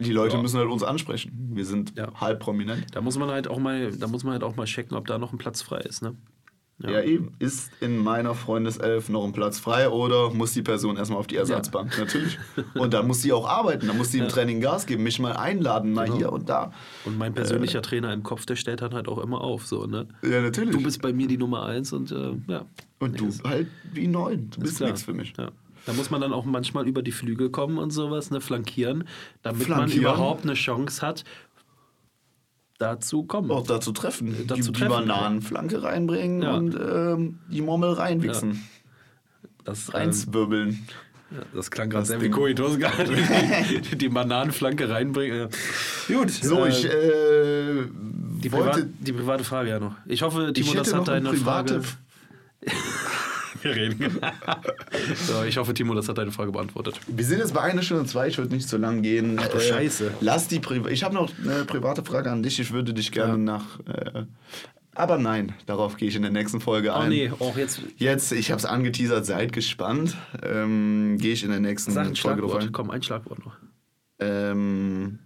Die Leute Ja. müssen halt uns ansprechen. Wir sind Ja. halb prominent. Da muss man halt auch mal, da muss man halt auch mal checken, ob da noch ein Platz frei ist. Ne? Ja. eben. Ist in meiner Freundeself noch ein Platz frei oder muss die Person erstmal auf die Ersatzbank? Natürlich. Und dann muss sie auch arbeiten. Dann muss sie im Training Gas geben, mich mal einladen, mal Genau. hier und da. Und mein persönlicher Trainer im Kopf, der stellt dann halt auch immer auf. So, ne? Ja, natürlich. Du bist bei mir die Nummer eins und äh, ja. und du halt wie neun. Du ist bist nichts für mich. Ja. Da muss man dann auch manchmal über die Flügel kommen und sowas, ne, flankieren, damit Flankieren. man überhaupt eine Chance hat, da zu kommen. Auch dazu treffen. Dazu die, die treffen, Bananenflanke reinbringen Ja. und ähm, die Murmel reinwichsen. Das, ähm, Reinzwirbeln. ja, das klang gerade das sehr wie Ding. Koitos gerade. die, die Bananenflanke reinbringen. Ja. Gut. So, äh, ich äh, die, Privat, wollte. die private Frage ja noch. Ich hoffe, Ich Timo, das hätte hat deine private. Frage. Wir reden. so, ich hoffe, Timo, das hat deine Frage beantwortet. Wir sind jetzt bei einer Stunde zwei, ich würde nicht so lang gehen. Ach du Scheiße. Lass die Priva Ich habe noch eine private Frage an dich. Ich würde dich gerne Ja. nach. Äh, aber nein, darauf gehe ich in der nächsten Folge Oh ein. nee, auch jetzt. Jetzt, ich habe es angeteasert, seid gespannt. Ähm, gehe ich in der nächsten Sag ein Folge drauf Schlagwort. ein. Komm, ein Schlagwort noch. Ähm,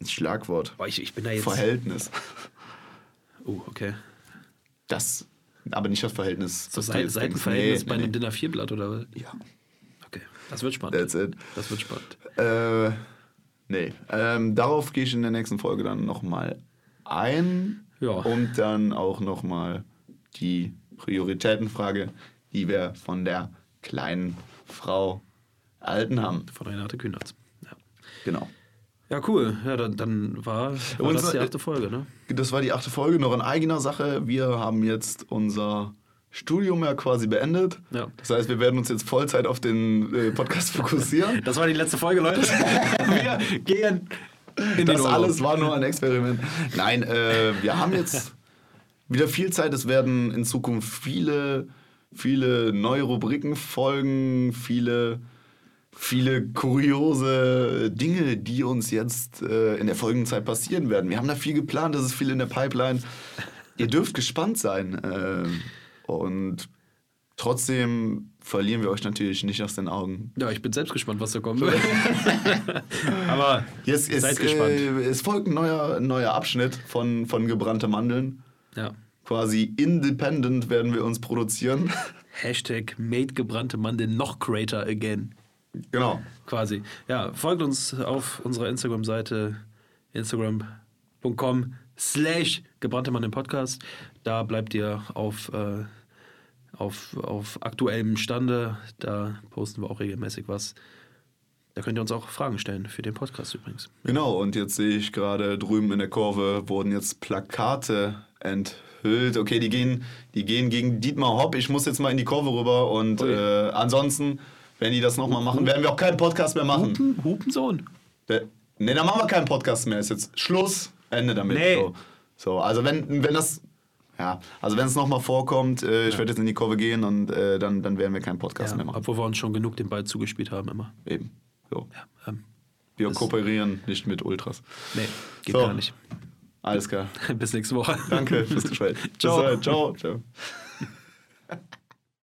ein Schlagwort. Boah, ich, ich bin da jetzt. Verhältnis. Oh, okay. Das, aber nicht das Verhältnis. So Seiten. Seitenverhältnis Nee, bei nee, einem DIN A4-Blatt oder was? nee. Ja, Okay, das wird spannend. that's it. Das wird spannend. Äh, nee. Ähm, darauf gehe ich in der nächsten Folge dann nochmal ein. Ja. Und dann auch nochmal die Prioritätenfrage, die wir von der kleinen Frau erhalten haben. Von Renate Künast. Ja. Genau. Ja, cool. Ja, dann, dann war, war das die achte Folge, ne? Das war die achte Folge. Noch in eigener Sache. Wir haben jetzt unser Studium ja quasi beendet. Ja. Das heißt, wir werden uns jetzt Vollzeit auf den äh, Podcast fokussieren. Das war die letzte Folge, Leute. Wir gehen in Das alles war nur ein Experiment. Nein, äh, wir haben jetzt wieder viel Zeit. Es werden in Zukunft viele, viele neue Rubriken folgen, viele, viele kuriose Dinge, die uns jetzt äh, in der Folgenzeit passieren werden. Wir haben da viel geplant, es ist viel in der Pipeline. Ihr dürft gespannt sein. ähm, und trotzdem verlieren wir euch natürlich nicht aus den Augen. Ja, ich bin selbst gespannt, was da kommt. Aber Jetzt ist, seid gespannt. Äh, es folgt ein neuer, neuer Abschnitt von, von gebrannte Mandeln. Ja. Quasi independent werden wir uns produzieren. Hashtag made gebrannte Mandeln noch greater again. Genau. Quasi. Ja, folgt uns auf unserer Instagram-Seite instagram.com slash gebrannte Mandeln Podcast. Da bleibt ihr auf, äh, auf, auf aktuellem Stande. Da posten wir auch regelmäßig was. Da könnt ihr uns auch Fragen stellen für den Podcast übrigens. Genau, und jetzt sehe ich gerade drüben in der Kurve wurden jetzt Plakate enthüllt. Okay, die gehen, die gehen gegen Dietmar Hopp. Ich muss jetzt mal in die Kurve rüber und Ui. äh, ansonsten, wenn die das nochmal machen, werden wir auch keinen Podcast mehr machen. Hupen, Hupensohn. Der- Ne, dann machen wir keinen Podcast mehr. Ist jetzt Schluss, Ende damit. Nee. So. so, also wenn, wenn das. Ja, also wenn es nochmal vorkommt, äh, ich werde jetzt in die Kurve gehen und äh, dann, dann werden wir keinen Podcast Ja, mehr machen. obwohl wir uns schon genug den Ball zugespielt haben immer. Eben. So. Ja, ähm, Wir kooperieren nicht mit Ultras. nee, geht So. gar nicht. Alles klar. Bis nächste Woche. Danke fürs Gespräch. Ciao. Ciao. Ciao.